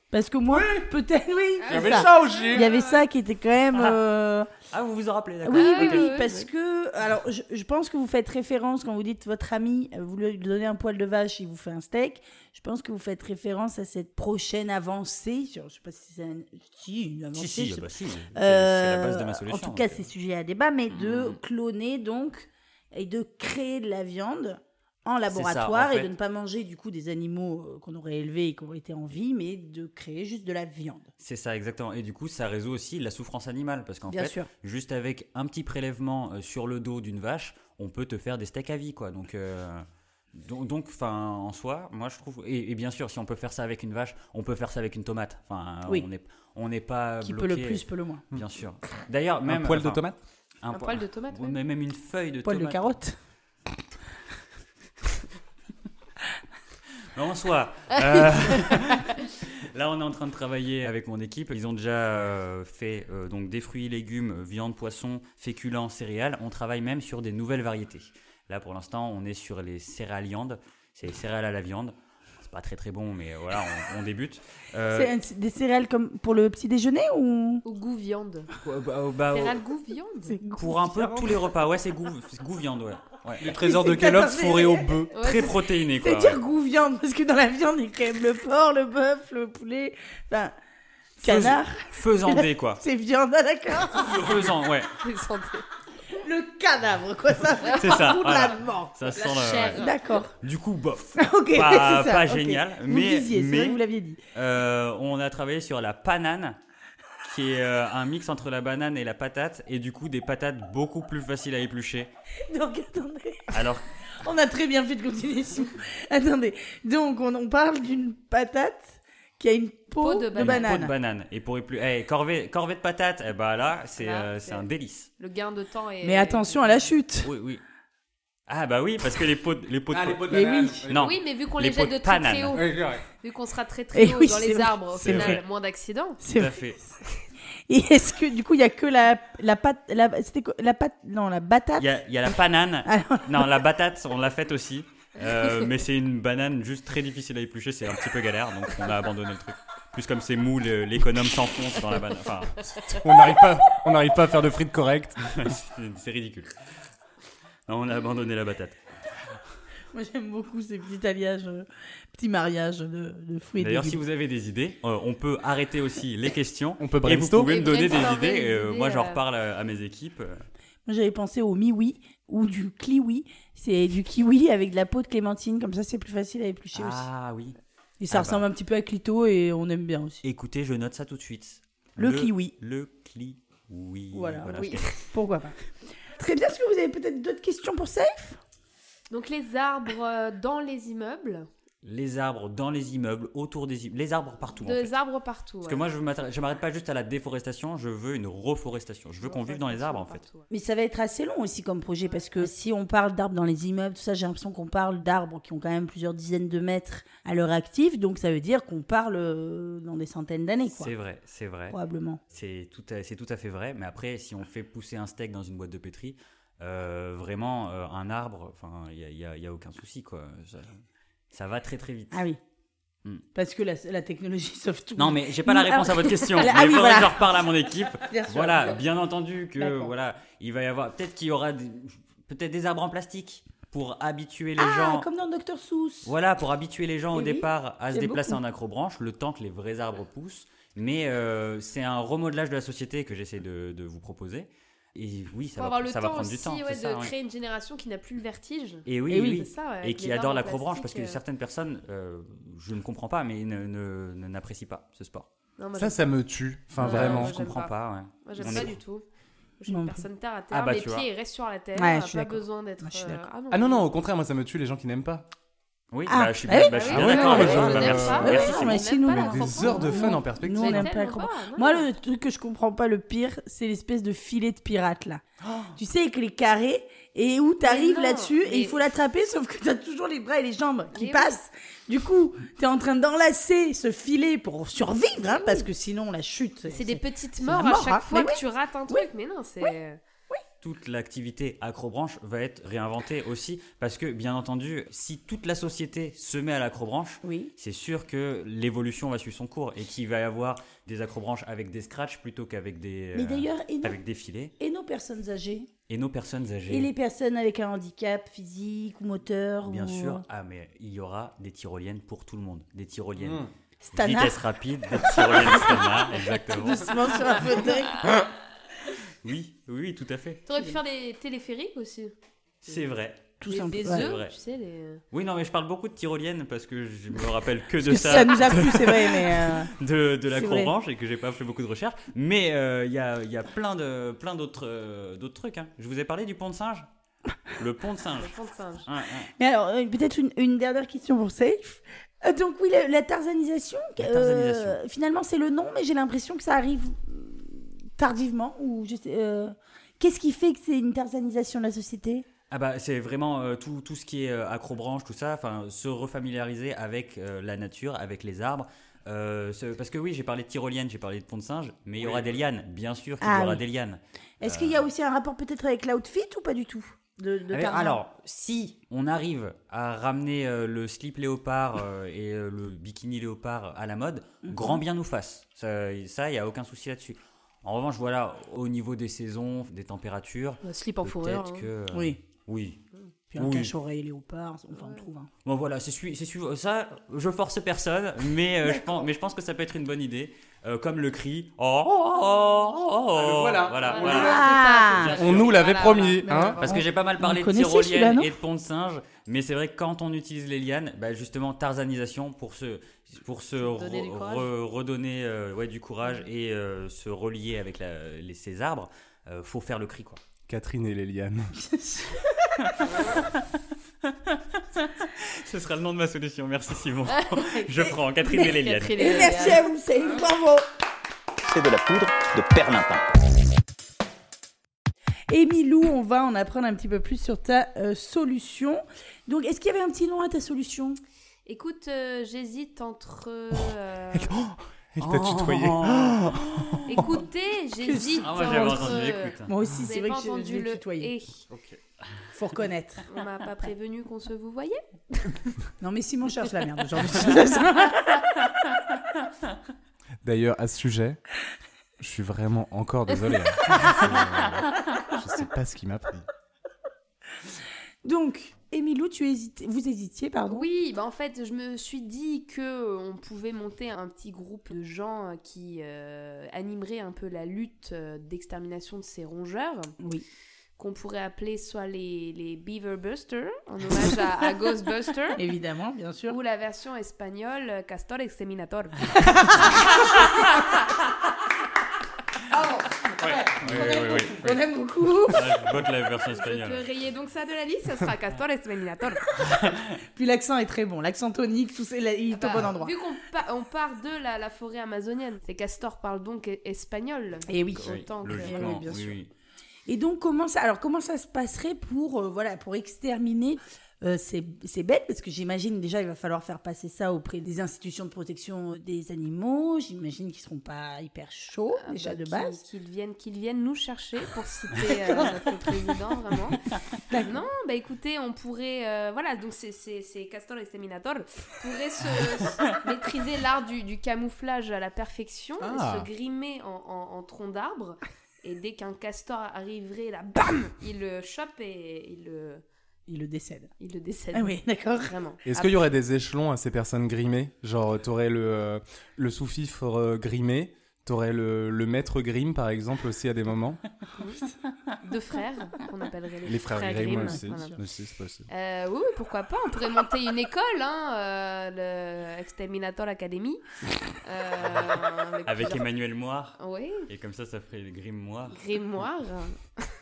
Parce que moi, peut-être, oui. c'est ça. aussi Il y avait ça qui était quand même. euh, Ah, vous vous en rappelez, d'accord Oui, Ah, oui, oui, parce que. Alors, je, je pense que vous faites référence quand vous dites votre ami, euh, vous lui donnez un poil de vache, il vous fait un steak. Je pense que vous faites référence à cette prochaine avancée. Je ne sais pas si c'est un- si, une avancée. Si, si, je sais bah, si. C'est c'est Euh, la base de ma solution. En tout cas, c'est sujet à débat, mais de Mhm. cloner donc et de créer de la viande en ça, laboratoire en et fait. de ne pas manger du coup des animaux euh, qu'on aurait élevés et qui auraient été en vie, mais de créer juste de la viande. C'est ça, exactement. Et du coup, ça résout aussi la souffrance animale. Parce qu'en fait, sûr. juste avec un petit prélèvement euh, sur le dos d'une vache, on peut te faire des steaks à vie, quoi. Donc, euh, donc, enfin, en soi, moi, je trouve. Et, et bien sûr, si on peut faire ça avec une vache, on peut faire ça avec une tomate. Enfin, Oui. on n'est on pas Qui peut le plus, peut le moins. Bien sûr. D'ailleurs, même Un poil de tomate un, Un po- poil de tomate, mais même une feuille de Poil de tomate. carotte. Mais en soi, euh, là on est en train de travailler avec mon équipe. Ils ont déjà euh, fait euh, donc des fruits, légumes, viande, poisson, féculents, céréales. On travaille même sur des nouvelles variétés. Là pour l'instant, on est sur les céréaliandes. C'est les céréales à la viande. C'est pas très très bon, mais voilà, on, on débute. Euh, C'est des céréales comme pour le petit déjeuner ou? Au goût viande. bah, bah, bah, Céréales goût viande pour un peu tous les repas, ouais, c'est goût, goût viande, ouais. Ouais. Les trésors de catastrophique. fourrés au bœuf. Ouais, Très protéiné, quoi. C'est dire goût viande, parce que dans la viande, il y a quand même le porc, le bœuf, le poulet, enfin, canard, Faisandé, quoi. c'est viande, ah, d'accord Faisant, ouais. les santé. Le cadavre, quoi, ça C'est ça, de voilà. la mort. Ça sent chair. le... D'accord. Du coup, bof. ok, Pas- c'est ça, pas génial, Vous mais- le disiez, mais- vrai que vous l'aviez dit. Euh, on a travaillé sur la panane, qui est euh, un mix entre la banane et la patate, et du coup des patates beaucoup plus faciles à éplucher. Donc, attendez. Alors, On a très bien fait de continuer. Attendez. Donc, on, on parle d'une patate qui a une peau, Peau de de, banane. banane. Peau de banane. Et pour plus, eh, corvée, corvée de patates, eh ben là, c'est Là, euh, c'est- c'est un délice. Le gain de temps est. Mais attention à la chute. Oui, oui. Ah bah oui, parce que les pots, de- les pots de Ah, les pots de Mais banane. oui. Non. Oui, mais vu qu'on Les les, jette de de très très banane. haut, Oui, c'est vrai. vu qu'on sera très très Eh haut oui, dans c'est les vrai. arbres, au C'est final, vrai. moins d'accidents. C'est Tout à vrai. fait. Et est-ce que du coup il y a que la la pâte la c'était quoi la pâte non la batate Il y a, il y a la banane. Alors, Non, la batate, on l'a faite aussi. Euh, mais c'est une banane juste très difficile à éplucher, c'est un petit peu galère, donc on a abandonné le truc. Plus comme c'est mou, l'économe s'enfonce dans la banane. Enfin, On n'arrive pas, on n'arrive pas à faire de frites correctes. c'est- c'est ridicule. Non, on a abandonné la batate. moi j'aime beaucoup ces petits alliages euh, petits mariages de, de fruits et de D'ailleurs, si vous avez des idées, euh, on peut arrêter aussi les questions. On peut Et vous pouvez me donner des idées. des et, euh, idées, moi, j'en reparle à, à mes équipes. Moi j'avais pensé au mi-oui ou du cliwi. C'est du kiwi avec de la peau de clémentine, comme ça c'est plus facile à éplucher aussi. Ah oui. Et ça ah ressemble un petit peu à Clito et on aime bien aussi. Écoutez, je note ça tout de suite. Le kiwi. Le kiwi. Oui. Voilà, oui. Pourquoi pas Très bien, est-ce que vous avez peut-être d'autres questions pour Safe Donc les arbres euh, dans les immeubles, Les arbres dans les immeubles, autour des immeubles. Les arbres partout. en des fait. arbres partout. Parce que moi, je je m'arrête pas juste à la déforestation, je veux une reforestation. Je veux qu'on vive dans les arbres, en fait. Mais ça va être assez long aussi comme projet parce que si on parle d'arbres dans les immeubles, tout ça, j'ai l'impression qu'on parle d'arbres qui ont quand même plusieurs dizaines de mètres à leur actif, donc ça veut dire qu'on parle euh, dans des centaines d'années, quoi. C'est vrai, c'est vrai. Probablement. C'est tout, à, c'est tout à fait vrai. Mais après, si on fait pousser un steak dans une boîte de pétri, euh, vraiment, euh, un arbre, enfin, il n'y a, aucun souci, quoi. Ça, ça va très très vite. Ah oui. Hmm. Parce que la, la technologie sauve tout. Non, mais j'ai pas la Nous, réponse ah, à votre question. ah oui, voilà. que je reparle à mon équipe. Bien sûr. Voilà, bien entendu que voilà, il va y avoir peut-être qu'il y aura des- peut-être des arbres en plastique pour habituer les Ah, gens. comme dans Dr Seuss. Voilà, pour habituer les gens au Eh oui, départ à se déplacer beaucoup. en acrobranche, le temps que les vrais arbres poussent. Mais euh, c'est un remodelage de la société que j'essaie de, de vous proposer. Et oui, ça va, avoir le ça va temps prendre aussi du temps. ouais, de ça, ouais. créer une génération qui n'a plus le vertige. Et oui, Eh oui, ça, ouais, Et qui adore l'acrobranche parce que euh. certaines personnes, euh, je ne comprends pas, mais ne- ne- ne- n'apprécient pas ce sport. Non, moi, Ça, ça me tue. Enfin, vraiment. moi, je comprends pas. pas. ouais. Moi, j'aime pas est- du tout. Je suis une personne terre à terre. Ah bah, Mes pieds restent sur la terre. Suis pas besoin d'être. Euh, ah non, Ah non, non, au contraire, moi, ça me tue les gens qui n'aiment pas. Oui, Ah, bah, je suis bah bien, oui. bah, je suis Ah bien d'accord. bah, merci, nous, pas mais la Des heures de fun en Nous, perspective. on Mais n'aime pas Moi, le truc que je comprends pas le pire, c'est l'espèce de filet de pirate là. Tu sais, avec les carrés et où t'arrives là-dessus et il faut l'attraper, sauf que t'as toujours les bras et les jambes qui Mais oui. passent. Du coup, t'es en train d'enlacer ce filet pour survivre, hein, parce que sinon la chute. C'est des petites morts à chaque hein. fois Mais que oui. tu rates un truc. Mais non, c'est. Toute l'activité acrobranche va être réinventée aussi parce que bien entendu si toute la société se met à l'acrobranche Oui. c'est sûr que l'évolution va suivre son cours et qu'il va y avoir des acrobranches avec des scratchs plutôt qu'avec des Mais euh, d'ailleurs, avec des filets. Et nos personnes âgées. Et nos personnes âgées. Et les personnes avec un handicap physique ou moteur bien ou... sûr. Ah mais il y aura des tyroliennes pour tout le monde. Des tyroliennes. Mmh. Vitesse rapide des tyroliennes exactement. Doucement sur un fauteuil. oui oui oui, tout à fait T'aurais pu faire des téléphériques aussi. c'est vrai Tout des, simplement. des œufs, vrai. tu sais. Les... oui non mais je parle beaucoup de tyroliennes parce que je me rappelle que de ça ça nous a plu, c'est vrai, mais... euh, de, de C'est l'acrobranche et que j'ai pas fait beaucoup de recherches. Mais euh, il y, a, il y a plein de plein d'autres euh, d'autres trucs. hein. Je vous ai parlé du pont de singe? Le pont de singe. Le fond de singe. Ouais, ouais. Mais alors, euh, peut-être une, une dernière question pour Safe. Euh, donc oui, la, la tarzanisation, La euh, tarzanisation. finalement c'est le nom, mais j'ai l'impression que ça arrive euh, tardivement. Ou je sais, euh, Qu'est-ce qui fait que c'est une tarzanisation de la société? Ah bah c'est vraiment euh, tout, tout ce qui est euh, acrobranche, tout ça, enfin se refamiliariser avec euh, la nature, avec les arbres. Euh, ce- parce que oui, j'ai parlé de tyrolienne, j'ai parlé de pont de singe, mais il y aura des lianes, bien sûr qu'il Ah y aura oui. des lianes. Est-ce qu'il y a aussi un rapport peut-être avec l'outfit ou pas du tout? De, de Ah, alors, si on arrive à ramener euh, le slip léopard euh, et euh, le bikini léopard à la mode, Mhm. grand bien nous fasse. Ça, il n'y a aucun souci là-dessus. En revanche, voilà, au niveau des saisons, des températures, Un slip en fourrure. peut-être hein. que... euh, Oui. Oui. Puis un Oui. cache-oreille léopard, enfin on trouve un. Bon voilà, c'est sui- c'est suivant. Ça, je force personne, mais, euh, je pense, mais je pense que ça peut être une bonne idée. Euh, comme le cri. Oh, oh, oh, oh, oh. Ah, voilà. Voilà, On voilà. Ah. ça, c'est On nous l'avait Voilà, promis, voilà. hein. Parce que j'ai pas mal parlé de tyrolienne et de pont de singe, mais c'est vrai que quand on utilise les lianes, bah justement tarzanisation pour se, pour se Donner re- du courage. re- redonner euh, ouais, du courage et euh, se relier avec la- les, ces arbres, euh, faut faire le cri quoi. Catherine et les lianes. Ce sera le nom de ma solution. Merci Simon. Je prends Catherine et Léliane. Catherine Et et merci à vous, Safe, bravo. C'est de la poudre de perlimpin. Émilou, on va en apprendre un petit peu plus sur ta euh, solution. Donc, est-ce qu'il y avait un petit nom à ta solution? Écoute, euh, j'hésite entre. euh, Elle t'a tutoyé. Oh. Écoutez, j'hésite Ah, moi j'avais entre. entendu, écoute. Moi aussi, c'est vrai que le tutoyé. et. Faut reconnaître. On m'a pas prévenu qu'on se vous voyait. Non, mais Simon cherche la merde aujourd'hui. D'ailleurs, à ce sujet, je suis vraiment encore désolé. hein. je sais pas ce qui m'a pris. Donc, Émilou, tu hésitais, vous hésitiez, pardon? Oui, bah en fait, je me suis dit que on pouvait monter un petit groupe de gens qui euh, animeraient un peu la lutte euh, d'extermination de ces rongeurs, Oui. Qu'on pourrait appeler soit les, les Beaver Busters, en hommage à, à Ghostbusters, Évidemment, bien sûr. ou la version espagnole Castor Exterminator. Oui, oui, oui. On aime beaucoup. Je vote la version Je peux espagnole. rayer donc ça de la liste, ça sera Castor Exterminator. Puis l'accent est très bon. L'accent tonique, tout ça, il est au Bah, bon endroit. Vu qu'on pa- on part de la, la forêt amazonienne, ces castors parlent donc espagnol. Et oui. Autant que- Logiquement, oui, bien oui, sûr. Et donc, comment ça, alors, comment ça se passerait pour, euh, voilà, pour exterminer euh, ces, ces bêtes? Parce que j'imagine déjà, il va falloir faire passer ça auprès des institutions de protection des animaux. J'imagine qu'ils seront pas hyper chauds, Ah déjà bah, de base. Qu'ils viennent, qu'ils viennent nous chercher pour citer euh, notre président, vraiment. non, bah écoutez, on pourrait. euh, voilà, donc ces, castors exterminators pourraient se, se maîtriser l'art du, du camouflage à la perfection Ah. et se grimer en, en, en tronc d'arbre. Et dès qu'un castor arriverait, là, bam Il le chope et il le, Il le décède. il le décède. Ah oui, d'accord. Vraiment. Est-ce qu'il y aurait des échelons à ces personnes grimées? Genre, t'aurais le, euh, le sous-fifre euh, grimé, t'aurais le, le maître Grimm, par exemple, aussi à des moments? Deux frères, qu'on appellerait les, Les frères, Grimm, Grimm, aussi. voilà. aussi c'est possible. Euh, oui, pourquoi pas. On pourrait monter une école, hein, euh, le Exterminator Academy. Euh, avec Avec plusieurs- Emmanuel Moir. Oui, Et comme ça, ça ferait le Grimm Moir.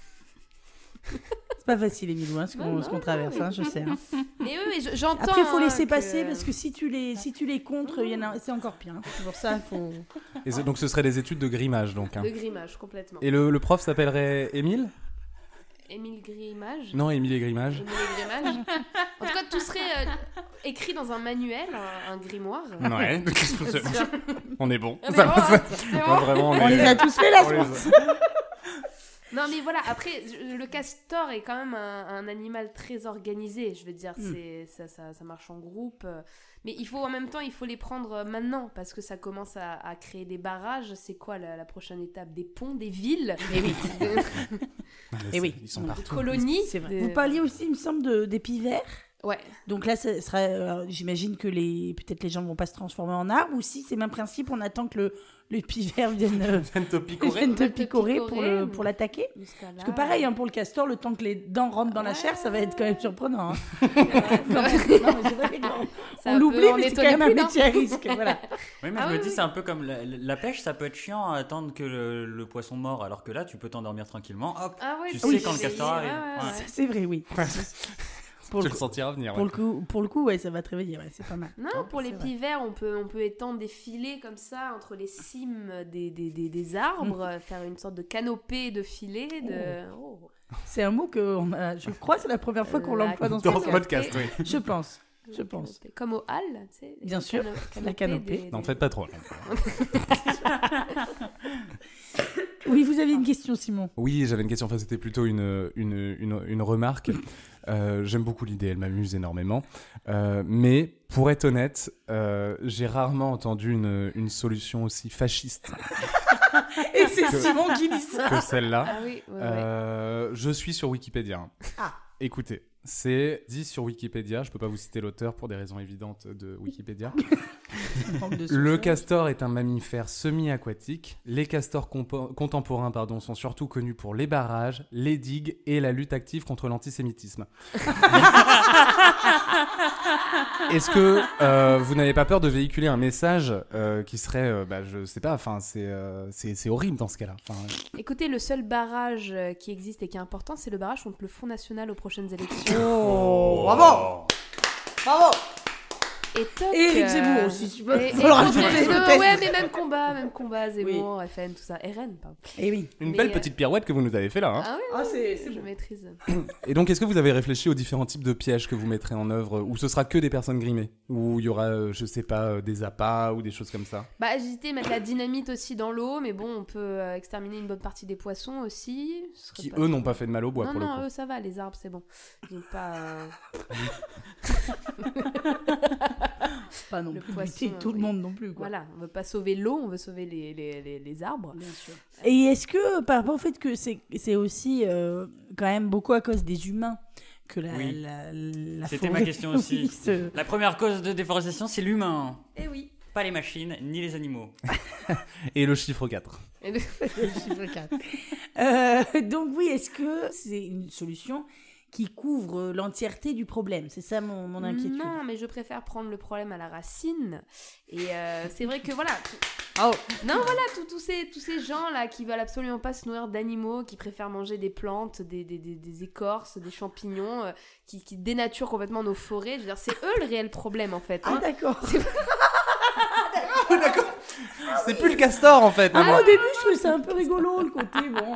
C'est pas facile, Émilou, hein, ce qu'on traverse, hein, je sais. hein. Mais oui, je- j'entends. Après, il faut laisser hein, passer que- parce que si tu les, si tu les contres, en c'est encore pire. C'est pour ça, faut. Et ce- donc, ce serait des études de grimage, donc. hein. De grimage, complètement. Et le, le prof s'appellerait Émile? Émile Grimage. Non, Émile et Grimage. Émile Grimage. En tout cas, tout serait euh, écrit dans un manuel, un, un grimoire. Ouais, on est bon. Mais Ça- bon, ça- c'est non, bon. vraiment, on, On est- les a tous fait là, on je pense. Non, mais voilà, après, le castor est quand même un, un animal très organisé. Je veux dire, c'est ça, ça, ça marche en groupe. euh, Mais il faut en même temps, il faut les prendre euh, maintenant parce que ça commence à, à créer des barrages. C'est quoi la, la prochaine étape? Des ponts, des villes? Eh oui. Ah, Eh oui. Ils sont partout. colonies? Vous parliez aussi, il me semble, de- des pivers. Ouais. Donc là, ça sera, euh, j'imagine que les, peut-être les gens vont pas se transformer en arbres, ou si c'est le même principe, on attend que le, le pivert vienne, euh, Viennent te picorer. vienne te Vienne picorer pour le- pour l'attaquer. Parce que pareil, hein, pour le castor, le temps que les dents rentrent dans la chair, ça va être quand même surprenant. hein. Non, mais vrai non. on l'oublie, mais c'est quand même un métier à risque. Voilà. Oui, mais Ah je oui, me dis, oui. c'est un peu comme la, la pêche, ça peut être chiant à attendre que le, le poisson mort, alors que là, tu peux t'endormir tranquillement. Hop, Ah Tu sais quand le castor arrive. C'est vrai, oui. Pour Tu le, le sentiras venir. pour ouais. le coup, pour le coup, ouais, ça va te réveiller, ouais, c'est pas mal. Non, pour les pivers, on peut, on peut étendre des filets comme ça entre les cimes des, des, des, des arbres, faire une sorte de canopée de filets. De... Oh. C'est un mot que, on a- je crois, c'est la première fois qu'on l'emploie dans ce Dans ce podcast. podcast, oui. Je pense. Je pense. Comme au hall, tu sais. Bien sûr, la canopée. N'en des- faites pas trop. Oui, vous aviez une question, Simon. Oui, j'avais une question. Enfin, c'était plutôt une, une, une, une remarque. Euh, J'aime beaucoup l'idée, elle m'amuse énormément. Euh, mais pour être honnête, euh, j'ai rarement entendu une, une solution aussi fasciste Et c'est Que- Simon qui dit ça. que celle-là. Ah oui, ouais, ouais. Euh, je suis sur Wikipédia. Ah. Écoutez, c'est dit sur Wikipédia. Je peux pas vous citer l'auteur pour des raisons évidentes de Wikipédia. Le castor est un mammifère semi-aquatique. Les castors contemporains pardon, sont surtout connus pour les barrages, les digues et la lutte active contre l'antisémitisme. Est-ce que euh, vous n'avez pas peur de véhiculer un message euh, qui serait, euh, bah, je sais pas, enfin, c'est euh, c'est horrible dans ce cas-là. Écoutez, le seul barrage qui existe et qui est important, c'est le barrage contre le Front National aux prochaines élections. Oh, bravo Bravo Et toc. Et Eric euh, Zemmour aussi, tu peux et- faut et contre les deux, peut-être. Ouais, mais même combat, même combat, Zemmour, FN, tout ça. RN, pardon. Eh oui. Une Mais, belle euh, petite pirouette que vous nous avez fait là. hein. Ah oui, Ah, c'est c'est je bon. maîtrise. Et donc, est-ce que vous avez réfléchi aux différents types de pièges que vous mettrez en œuvre Ou ce sera que des personnes grimées? Ou il y aura, euh, je sais pas, euh, des appâts ou des choses comme ça? Bah, j'hésitais à mettre la dynamite aussi dans l'eau, mais bon, on peut euh, exterminer une bonne partie des poissons aussi. Qui, eux, n'ont pas fait de mal au bois non, pour le non, coup. eux, ça va, les arbres, c'est bon. Ils ont pas. euh, Pas non Le plus poisson, buter tout le monde non plus. Quoi. Voilà, on veut pas sauver l'eau, on veut sauver les, les, les, les arbres. Bien sûr. Et est-ce que, par rapport au fait que c'est c'est aussi euh, quand même beaucoup à cause des humains que la, Oui. la, la C'était ma question aussi. Oui, La première cause de déforestation, c'est l'humain. Eh oui. Pas les machines, ni les animaux. Et le chiffre 4. Et le- le chiffre 4. Euh, donc oui, est-ce que c'est une solution qui couvre l'entièreté du problème C'est ça mon, mon inquiétude. Non, mais je préfère prendre le problème à la racine. Et euh, c'est vrai que voilà. tout- Oh. Non, voilà, tous tous ces, tous ces gens-là qui veulent absolument pas se nourrir d'animaux, qui préfèrent manger des plantes, des, des, des, des écorces, des champignons, euh, qui, qui dénaturent complètement nos forêts. Je veux dire, c'est eux le réel problème en fait. Ah hein. d'accord. C'est plus le castor en fait. Ah, maintenant. au début, je trouvais ça un peu rigolo le côté bon.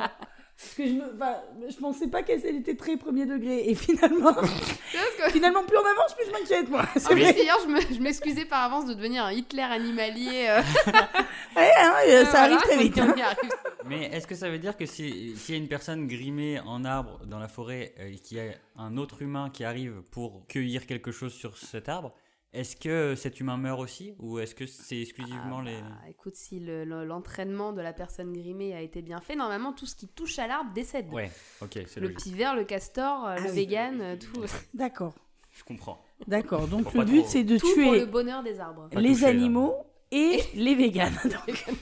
Parce que je me, enfin, je pensais pas qu'elle était très premier degré et finalement, que- finalement plus on avance, plus je m'inquiète moi. En C'est plus, vrai. hier, je me- je m'excusais par avance de devenir un Hitler animalier. euh, Ouais, hein, euh, ça voilà. arrive très vite. hein. Mais est-ce que ça veut dire que si- s'il y a une personne grimée en arbre dans la forêt euh, et qu'il y a un autre humain qui arrive pour cueillir quelque chose sur cet arbre, est-ce que cet humain meurt aussi ou est-ce que c'est exclusivement Ah, les... bah, écoute, si le- le- l'entraînement de la personne grimée a été bien fait, normalement tout ce qui touche à l'arbre décède. Ouais, ok, c'est Le logique. petit ver, le castor, euh, Ah le oui. vegan, euh, tout. D'accord, Je comprends. d'accord. Donc le but trop. c'est de Tout pour le tuer bonheur des arbres. Pas les toucher, animaux et les véganes. Donc.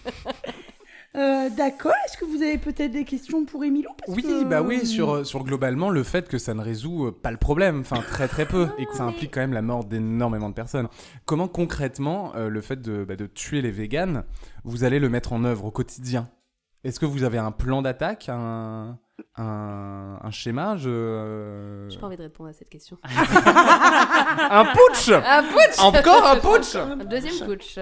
Euh, d'accord. Est-ce que vous avez peut-être des questions pour Emilio Parce Oui, que- bah oui, sur, euh, sur globalement le fait que ça ne résout euh, pas le problème, enfin très très peu, et que ça implique quand même la mort d'énormément de personnes. Comment concrètement euh, le fait de, bah, de tuer les véganes, vous allez le mettre en œuvre au quotidien? Est-ce que vous avez un plan d'attaque, un, un, un schéma? Je... euh, J'ai pas envie de répondre à cette question. Un putsch! Un putsch! Encore un putsch! Un deuxième putsch.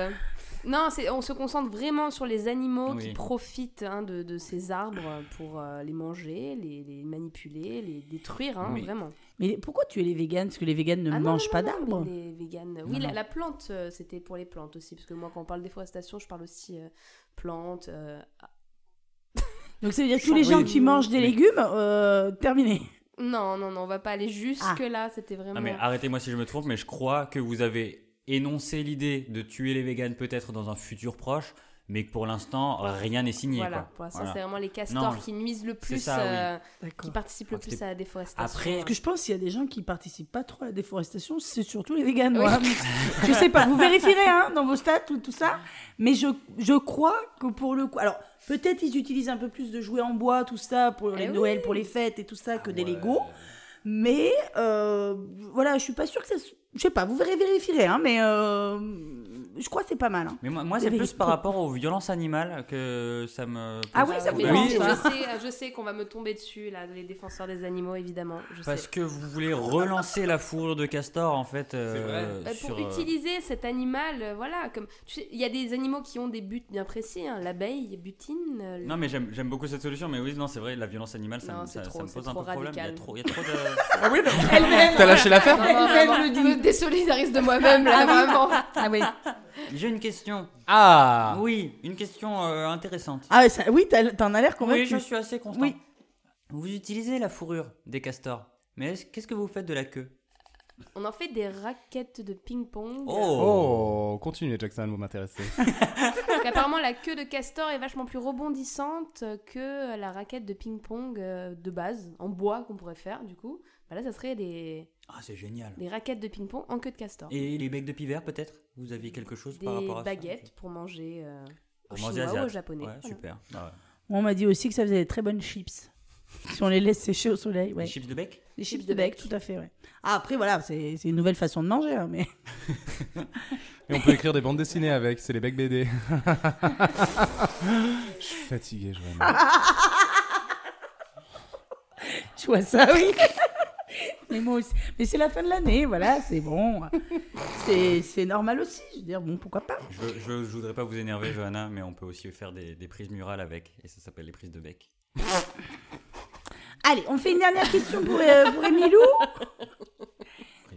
Non, on se concentre vraiment sur les animaux Oui. qui profitent hein, de, de ces arbres pour euh, les manger, les, les manipuler, les détruire, hein, Mais- vraiment. Mais pourquoi tuer les véganes? Parce que les véganes ne Ah mangent non, pas d'arbres. Les véganes. Oui, la, plante, euh, c'était pour les plantes aussi. Parce que moi, quand on parle déforestation, je parle aussi euh, plantes. euh, Donc ça veut dire que tous les Oui. gens qui mangent des légumes, euh, terminé. Non, non, non, on va pas aller jusque là. C'était vraiment. Non mais arrêtez-moi si je me trompe, mais je crois que vous avez énoncé l'idée de tuer les véganes peut-être dans un futur proche, mais que pour l'instant rien n'est signé. Voilà, quoi. pour l'instant, Voilà. c'est vraiment les castors Non, qui nuisent le plus, ça, oui. euh, qui participent le plus à la déforestation. Après- Parce que je pense qu'il y a des gens qui participent pas trop à la déforestation, c'est surtout les véganes. Oui. je sais pas, vous vérifierez hein, dans vos stats tout, tout ça. Mais je, je crois que pour le coup. Alors, peut-être ils utilisent un peu plus de jouets en bois, tout ça, pour les Eh Noël, pour les fêtes et tout ça, que des Ouais. Lego. Mais euh, voilà, je suis pas sûre que ça. Je sais pas, vous verrez, vérifierez, hein, mais euh, je crois que c'est pas mal. hein. Mais moi, c'est plus par rapport aux violences animales que ça me. Ah pose oui, ça vous dérange je sais, je sais qu'on va me tomber dessus, là, les défenseurs des animaux, évidemment. Je Parce sais. que vous voulez relancer la fourrure de castor en fait. euh, Bah, sur, pour euh, utiliser cet animal, euh, voilà, comme tu sais, il y a des animaux qui ont des buts bien précis. hein, L'abeille butine. euh, Non mais j'aime j'aime beaucoup cette solution, mais oui, non, c'est vrai, la violence animale, ça, Non, me- c'est ça, trop- ça me c'est pose un trop peu de problème. Il y a trop, il y a trop de. Ah oui. T'as lâché l'affaire je me désolidarise de moi-même, là, vraiment. Ah oui. J'ai une question. Ah Oui, une question euh, intéressante. Ah ça- oui, t'as- t'en as l'air oui, convaincu. je suis assez constant. Oui. Vous utilisez la fourrure des castors, mais est-ce- qu'est-ce que vous faites de la queue? On en fait des raquettes de ping-pong. Oh, continuez Jackson, vous m'intéressez. Parce qu'apparemment, la queue de castor est vachement plus rebondissante que la raquette de ping-pong euh, de base, en bois qu'on pourrait faire, du coup. Bah là, ça serait des, Ah, c'est génial. des raquettes de ping-pong en queue de castor. Et les becs de pivert peut-être? Vous aviez quelque chose par des rapport à ça? baguettes pour manger euh, Pour manger chinois ou aux japonais. Ouais, Voilà. super. Ah ouais. On m'a dit aussi que ça faisait des très bonnes chips. Si on les laisse sécher au soleil, ouais. Les chips de bec? Des chips de de bec, bec. tout à fait, ouais. Ah, après, voilà, c'est une nouvelle façon de manger, hein, mais... Et on peut écrire des bandes dessinées avec, c'est les becs BD. Je suis fatigué, je vraiment. Je vois ça, oui. Mais moi aussi. Mais c'est la fin de l'année, voilà, c'est bon. C'est normal aussi. Je veux dire, bon, pourquoi pas Je, je, je voudrais pas vous énerver, Johanna, mais on peut aussi faire des, des prises murales avec, et ça s'appelle les prises de bec. Allez, on fait une dernière question pour, euh, pour Emilou.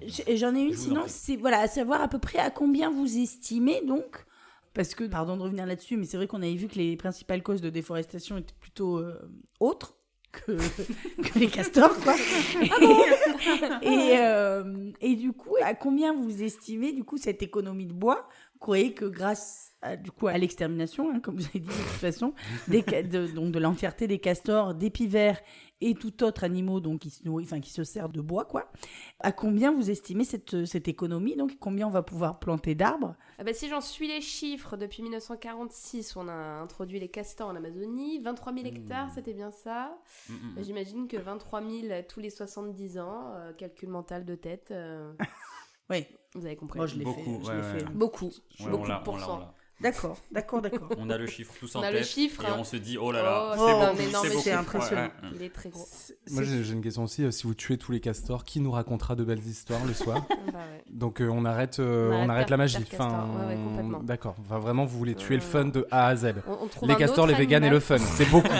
J- J'en ai une, sinon, c'est voilà, à savoir à peu près à combien vous estimez donc. Parce que, pardon de revenir là-dessus, mais c'est vrai qu'on avait vu que les principales causes de déforestation étaient plutôt euh, autres que, que les castors, quoi. et, euh, et du coup, à combien vous estimez du coup cette économie de bois croyez que grâce à, du coup à l'extermination, hein, comme vous avez dit de toute façon, des, de, donc de l'entièreté des castors, des pivers et tout autre animaux donc qui se nourrit, enfin qui se sert de bois, quoi. À combien vous estimez cette, cette économie Donc combien on va pouvoir planter d'arbres? Ah bah, si j'en suis les chiffres, depuis 1946, on a introduit les castors en Amazonie. 23 000 hectares, c'était bien ça. Mm, mm, Bah. J'imagine que 23 000 tous les 70 ans, euh, calcul mental de tête. euh, Oui. Vous avez compris. Moi, je l'ai fait. Beaucoup, je ouais, l'ai ouais. fait. Beaucoup. Ouais, beaucoup de pourcents. D'accord, d'accord, d'accord. On a le chiffre tous en On a tête. le chiffre, Et hein. on se dit, oh là là, Oh, c'est beaucoup, c'est impressionnant. Ouais, ouais. Il est très gros. Moi, j'ai une question aussi. euh, si vous tuez tous les castors, qui nous racontera de belles histoires le soir Bah ouais. Donc, euh, on arrête, euh, On arrête la magie. Castor. Ouais, ouais, complètement. D'accord. Enfin, vraiment, vous voulez tuer le fun de A à Z. On, on trouve Les castors, les véganes et le fun. C'est beaucoup.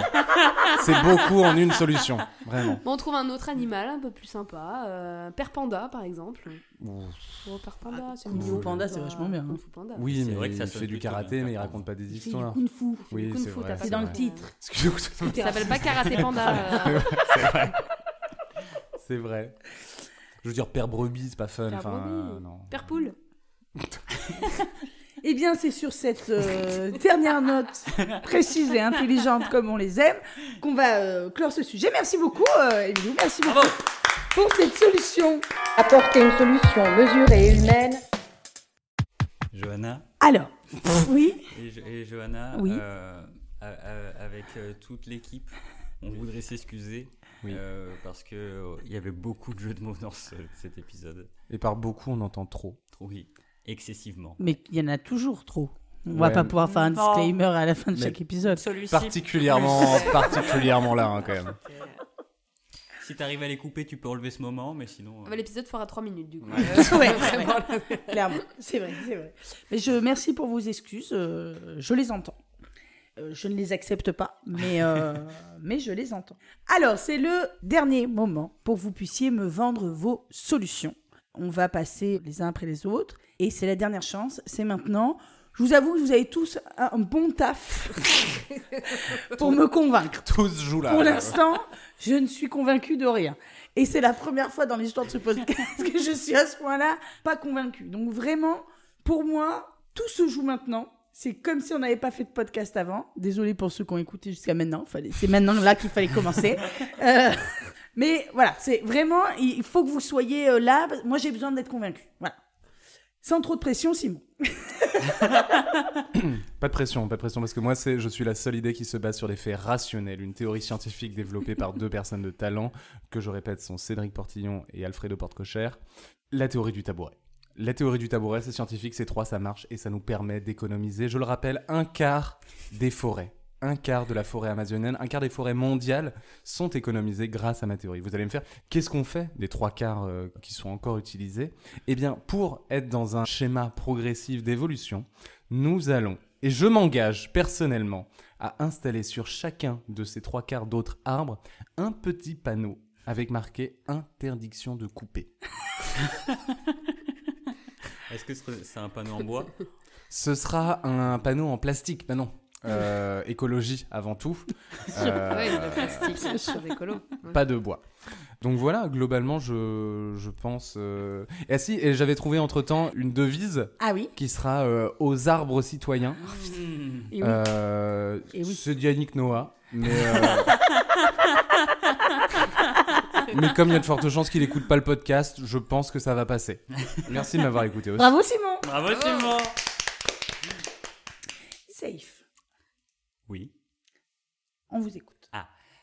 C'est beaucoup en une solution. Vraiment. Bon, on trouve un autre animal un peu plus sympa. Euh, Père Panda, par exemple. Ouh. Oh, Père Panda, c'est Kung Fu mignon. Panda, c'est vachement bien, hein. Kung Fu Panda. Oui, C'est mais vrai que ça il fait du karaté, mais il par raconte pas des histoires. kung fu. Oui, c'est Fu, vrai. C'est dans le titre. Excusez-moi. Ça s'appelle pas Karaté Panda. euh, C'est vrai. Je veux dire, Père Brebis, c'est pas fun. Père Enfin, euh, non. Père Poule. Eh bien, c'est sur cette euh, dernière note précise et intelligente comme on les aime qu'on va euh, clore ce sujet. Merci beaucoup, euh, Emilou. Merci beaucoup pour cette solution. Apporter une solution mesurée et humaine Johanna Alors, oui, et, Jo- et Johanna, Oui. euh, avec euh, toute l'équipe, on voudrait s'excuser. Oui. euh, parce que il y avait beaucoup de jeux de mots dans ce- cet épisode. Et par beaucoup, on entend trop. Oui, excessivement. mais il y en a toujours trop. On va Ouais. pas pouvoir faire un Non. disclaimer à la fin de Mais- chaque épisode. Particulièrement, particulièrement là, hein, quand même. Si t'arrives à les couper, tu peux relever ce moment, mais sinon. Ah bah, L'épisode fera 3 minutes du coup. Ouais. Euh, Ouais, vraiment, Clairement, c'est vrai, c'est vrai. Mais je merci pour vos excuses, euh, je les entends. Euh, je ne les accepte pas, mais, euh, mais je les entends. Alors, c'est le dernier moment pour que vous puissiez me vendre vos solutions. On va passer les uns après les autres, et c'est la dernière chance, c'est maintenant. Je vous avoue que vous avez tous un bon taf pour me convaincre. Tous jouent là. Pour l'instant, je ne suis convaincue de rien. Et c'est la première fois dans l'histoire de ce podcast que je suis à ce point-là pas convaincue. Donc vraiment, pour moi, tout se joue maintenant. C'est comme si on n'avait pas fait de podcast avant. Désolé pour ceux qui ont écouté jusqu'à maintenant. Fallait- C'est maintenant là qu'il fallait commencer. Euh, mais voilà, c'est vraiment, il faut que vous soyez euh, là. Moi, j'ai besoin d'être convaincue. Voilà. Sans trop de pression, Simon. Pas de pression, pas de pression, parce que moi, c'est, je suis la seule idée qui se base sur des faits rationnels, une théorie scientifique développée par deux personnes de talent, que je répète, sont Cédric Portillon et Alfredo Portecocher. La théorie du tabouret. La théorie du tabouret, c'est scientifique, c'est trois, ça marche, et ça nous permet d'économiser, je le rappelle, un quart des forêts. Un quart de la forêt amazonienne, un quart des forêts mondiales sont économisées grâce à ma théorie. Vous allez me faire, qu'est-ce qu'on fait des trois quarts euh, qui sont encore utilisés? Eh bien, pour être dans un schéma progressif d'évolution, nous allons, et je m'engage personnellement, à installer sur chacun de ces trois quarts d'autres arbres un petit panneau avec marqué interdiction de couper. Est-ce que ce- c'est un panneau en bois? Ce sera un panneau en plastique, bah non. Euh, écologie avant tout. Euh, pas de bois. Donc voilà, globalement, je, je pense. euh, Et, ah si, et j'avais trouvé entre temps une devise Ah oui. qui sera euh, aux arbres citoyens. Euh, oui. C'est d'Yannick Noah. Mais, euh, mais comme il y a de fortes chances qu'il écoute pas le podcast, je pense que ça va passer. Merci de m'avoir écouté aussi. Bravo, Simon. Bravo Simon Safe. Oui. On vous écoute.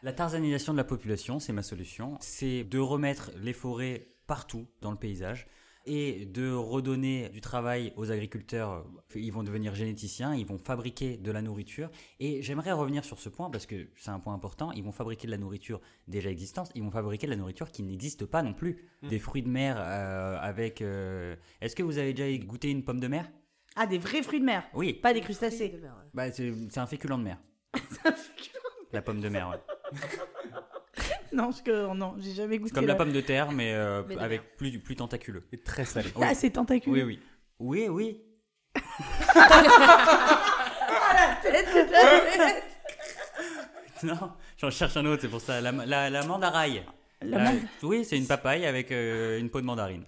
La tarzanisation de la population, c'est ma solution. C'est de remettre les forêts partout dans le paysage. et de redonner du travail aux agriculteurs. Ils vont devenir généticiens, ils vont fabriquer de la nourriture. Et j'aimerais revenir sur ce point parce que c'est un point important. Ils vont fabriquer de la nourriture déjà existante, ils vont fabriquer de la nourriture qui n'existe pas non plus. Des fruits de mer euh, avec... euh, Est-ce que vous avez déjà goûté une pomme de mer? Ah, des vrais fruits de mer, Oui, pas des crustacés. bah, c'est c'est un féculent de mer. La pomme de mer, ouais. Non, parce que non, j'ai jamais goûté. Comme la pomme de terre, mais, euh, Mais de avec plus, plus tentaculeux. Et très salé. Ah, c'est tentaculeux. Oui, oui. Oui, oui. Non, j'en cherche un autre, c'est pour ça. La, la, la mandaraille. La Euh, oui, c'est une papaye avec euh, une peau de mandarine.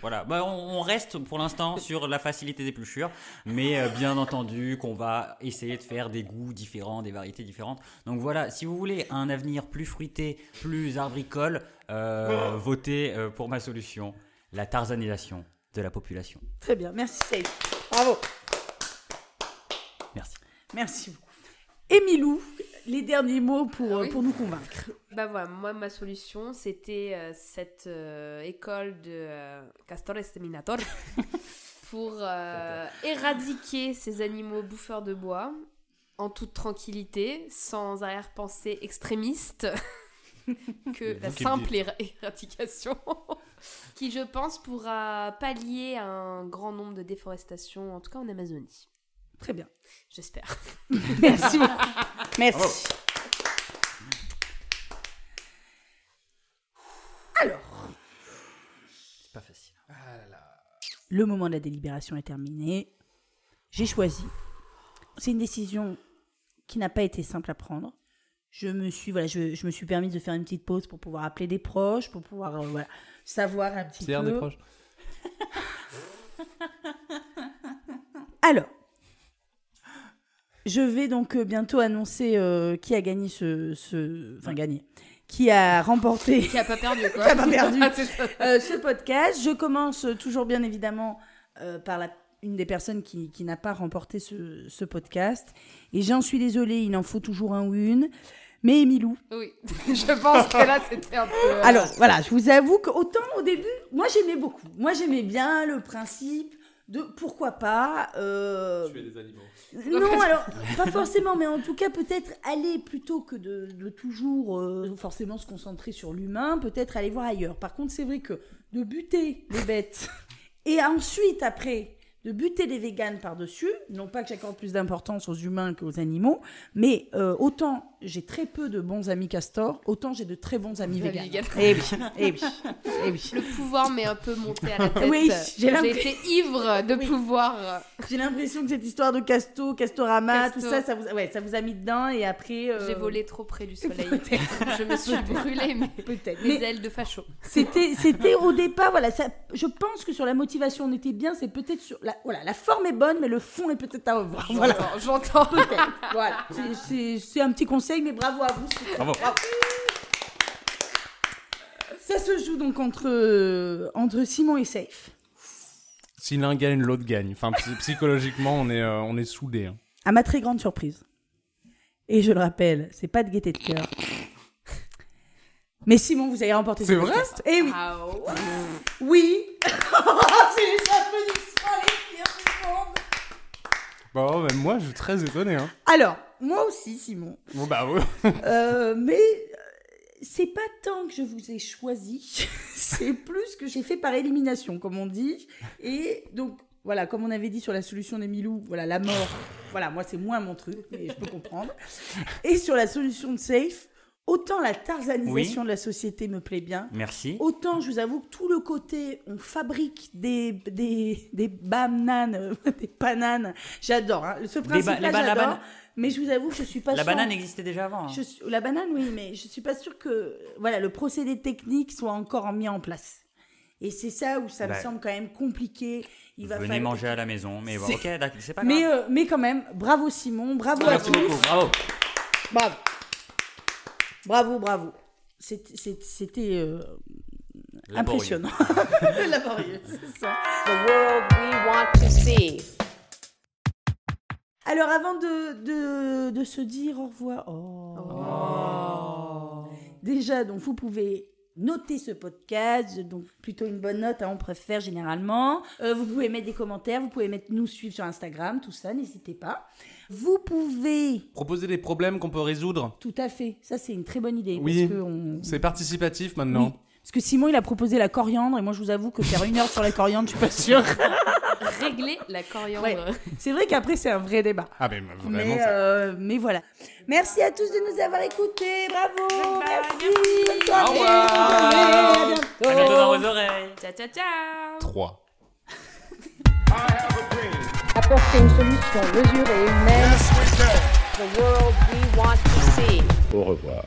Voilà, bah, on, on reste pour l'instant sur la facilité d'épluchure, mais euh, bien entendu qu'on va essayer de faire des goûts différents, des variétés différentes. Donc voilà, si vous voulez un avenir plus fruité, plus arbricole, euh, votez euh, pour ma solution, la tarzanisation de la population. Très bien, merci Safe. Bravo. Merci. Merci beaucoup. Émilou, les derniers mots pour, Ah oui. pour nous convaincre. Bah voilà, moi ma solution c'était euh, cette euh, école de euh, Castor Esteminator pour euh, éradiquer ces animaux bouffeurs de bois en toute tranquillité, sans arrière-pensée extrémiste que la simple éra- éradication qui je pense pourra pallier un grand nombre de déforestations, en tout cas en Amazonie. Très bien. J'espère. Merci beaucoup. Merci. Alors, C'est pas facile. le moment de la délibération est terminé. J'ai choisi. C'est une décision qui n'a pas été simple à prendre. Je me suis voilà, je, je me suis permis de faire une petite pause pour pouvoir appeler des proches, pour pouvoir euh, voilà, savoir un petit peu. des proches. Alors, je vais donc euh, bientôt annoncer euh, qui a gagné ce, ce- enfin gagné, qui a remporté Qui a pas perdu quoi. Qui a pas perdu. Ah, euh, ce podcast. Je commence toujours bien évidemment euh, par la, une des personnes qui, qui n'a pas remporté ce, ce podcast. Et j'en suis désolée, il en faut toujours un ou une. Mais Emilou. Oui, je pense que là c'était un peu. Alors voilà, je vous avoue qu'autant au début, moi j'aimais beaucoup. Moi j'aimais bien le principe de pourquoi pas. euh, Tuer des animaux. non, alors, pas forcément, mais en tout cas, peut-être aller plutôt que de, de toujours euh, forcément se concentrer sur l'humain, peut-être aller voir ailleurs. Par contre, c'est vrai que de buter les bêtes et ensuite, après, de buter les véganes par-dessus, non pas que j'accorde plus d'importance aux humains qu'aux animaux, mais euh, autant j'ai très peu de bons amis castors, autant j'ai de très bons amis véganes. véganes. Eh oui, eh oui, eh oui. Le pouvoir m'est un peu monté à la tête. Oui, j'ai été ivre de Oui. pouvoir. J'ai l'impression que cette histoire de Casto, Castorama, Casto. tout ça, ça vous, ouais, ça vous a mis dedans et après... euh, J'ai volé trop près du soleil. Je me suis brûlée Peut-être. mes Mais ailes de facho. c'était, c'était au départ, voilà, ça, je pense que sur la motivation on était bien, c'est peut-être sur la, voilà, la forme est bonne, mais le fond est peut-être à revoir. Voilà, J'entends. voilà. C'est un petit conseil, mais bravo à vous. Bravo. Ça se joue donc entre, euh, entre Simon et Safe. Si l'un gagne, l'autre gagne. Enfin, psy- psychologiquement, on est, euh, on est soudés. hein. À ma très grande surprise. Et je le rappelle, c'est pas de gaieté de cœur. Mais Simon, vous avez remporté ce C'est vrai podcast. Eh oui. Ah ouais. Oui. c'est les applaudissements les pires du monde. Bon, même moi, je suis très étonné. Hein. Alors, moi aussi, Simon. Bon, bah, ouais. Euh, mais euh, c'est pas tant que je vous ai choisi, c'est plus que j'ai fait par élimination, comme on dit. Et donc, voilà, comme on avait dit sur la solution des Milou, voilà, la mort, voilà, moi c'est moins mon truc, mais je peux comprendre. Et sur la solution de Safe, autant la tarzanisation de la société me plaît bien, Merci. Autant, je vous avoue que tout le côté, on fabrique des, des, des bananes, des bananes, j'adore. hein. Ce principe-là, j'adore. Mais je vous avoue que je suis pas La sûre- banane existait déjà avant. hein. je suis- La banane, oui, mais je suis pas sûre que voilà, le procédé technique soit encore mis en place. Et c'est ça où ça me semble quand même compliqué. Il va Venez falloir- manger à la maison, mais bon, C'est- ok, d'accord, c'est pas grave. Mais, euh, mais quand même, bravo Simon, bravo à Merci tous. beaucoup, bravo. Bravo. Bravo, bravo. C'était- euh, Laborieux. impressionnant. Laborieux, c'est ça. The world we want to see. Alors, avant de, de, de se dire au revoir, oh. déjà, donc vous pouvez noter ce podcast, donc plutôt une bonne note, hein, on préfère généralement. Euh, vous pouvez mettre des commentaires, vous pouvez mettre nous suivre sur Instagram, tout ça, n'hésitez pas. Vous pouvez, Proposer des problèmes qu'on peut résoudre. tout à fait, ça c'est une très bonne idée. Oui. parce que on- C'est participatif maintenant. Oui. Parce que Simon, il a proposé la coriandre, et moi, je vous avoue que faire une heure sur la coriandre, je suis pas sûre. Régler la coriandre. Ouais. C'est vrai qu'après, c'est un vrai débat. Ah, mais vraiment, Mais, ça- euh, mais voilà. Merci à tous de nous avoir écoutés. Bravo. merci. Bonne Au soirée. revoir. À bientôt. À bientôt dans vos oreilles. Ciao, ciao, ciao 3. Apporter une solution mesurée humaine. The world we want to see. Au revoir.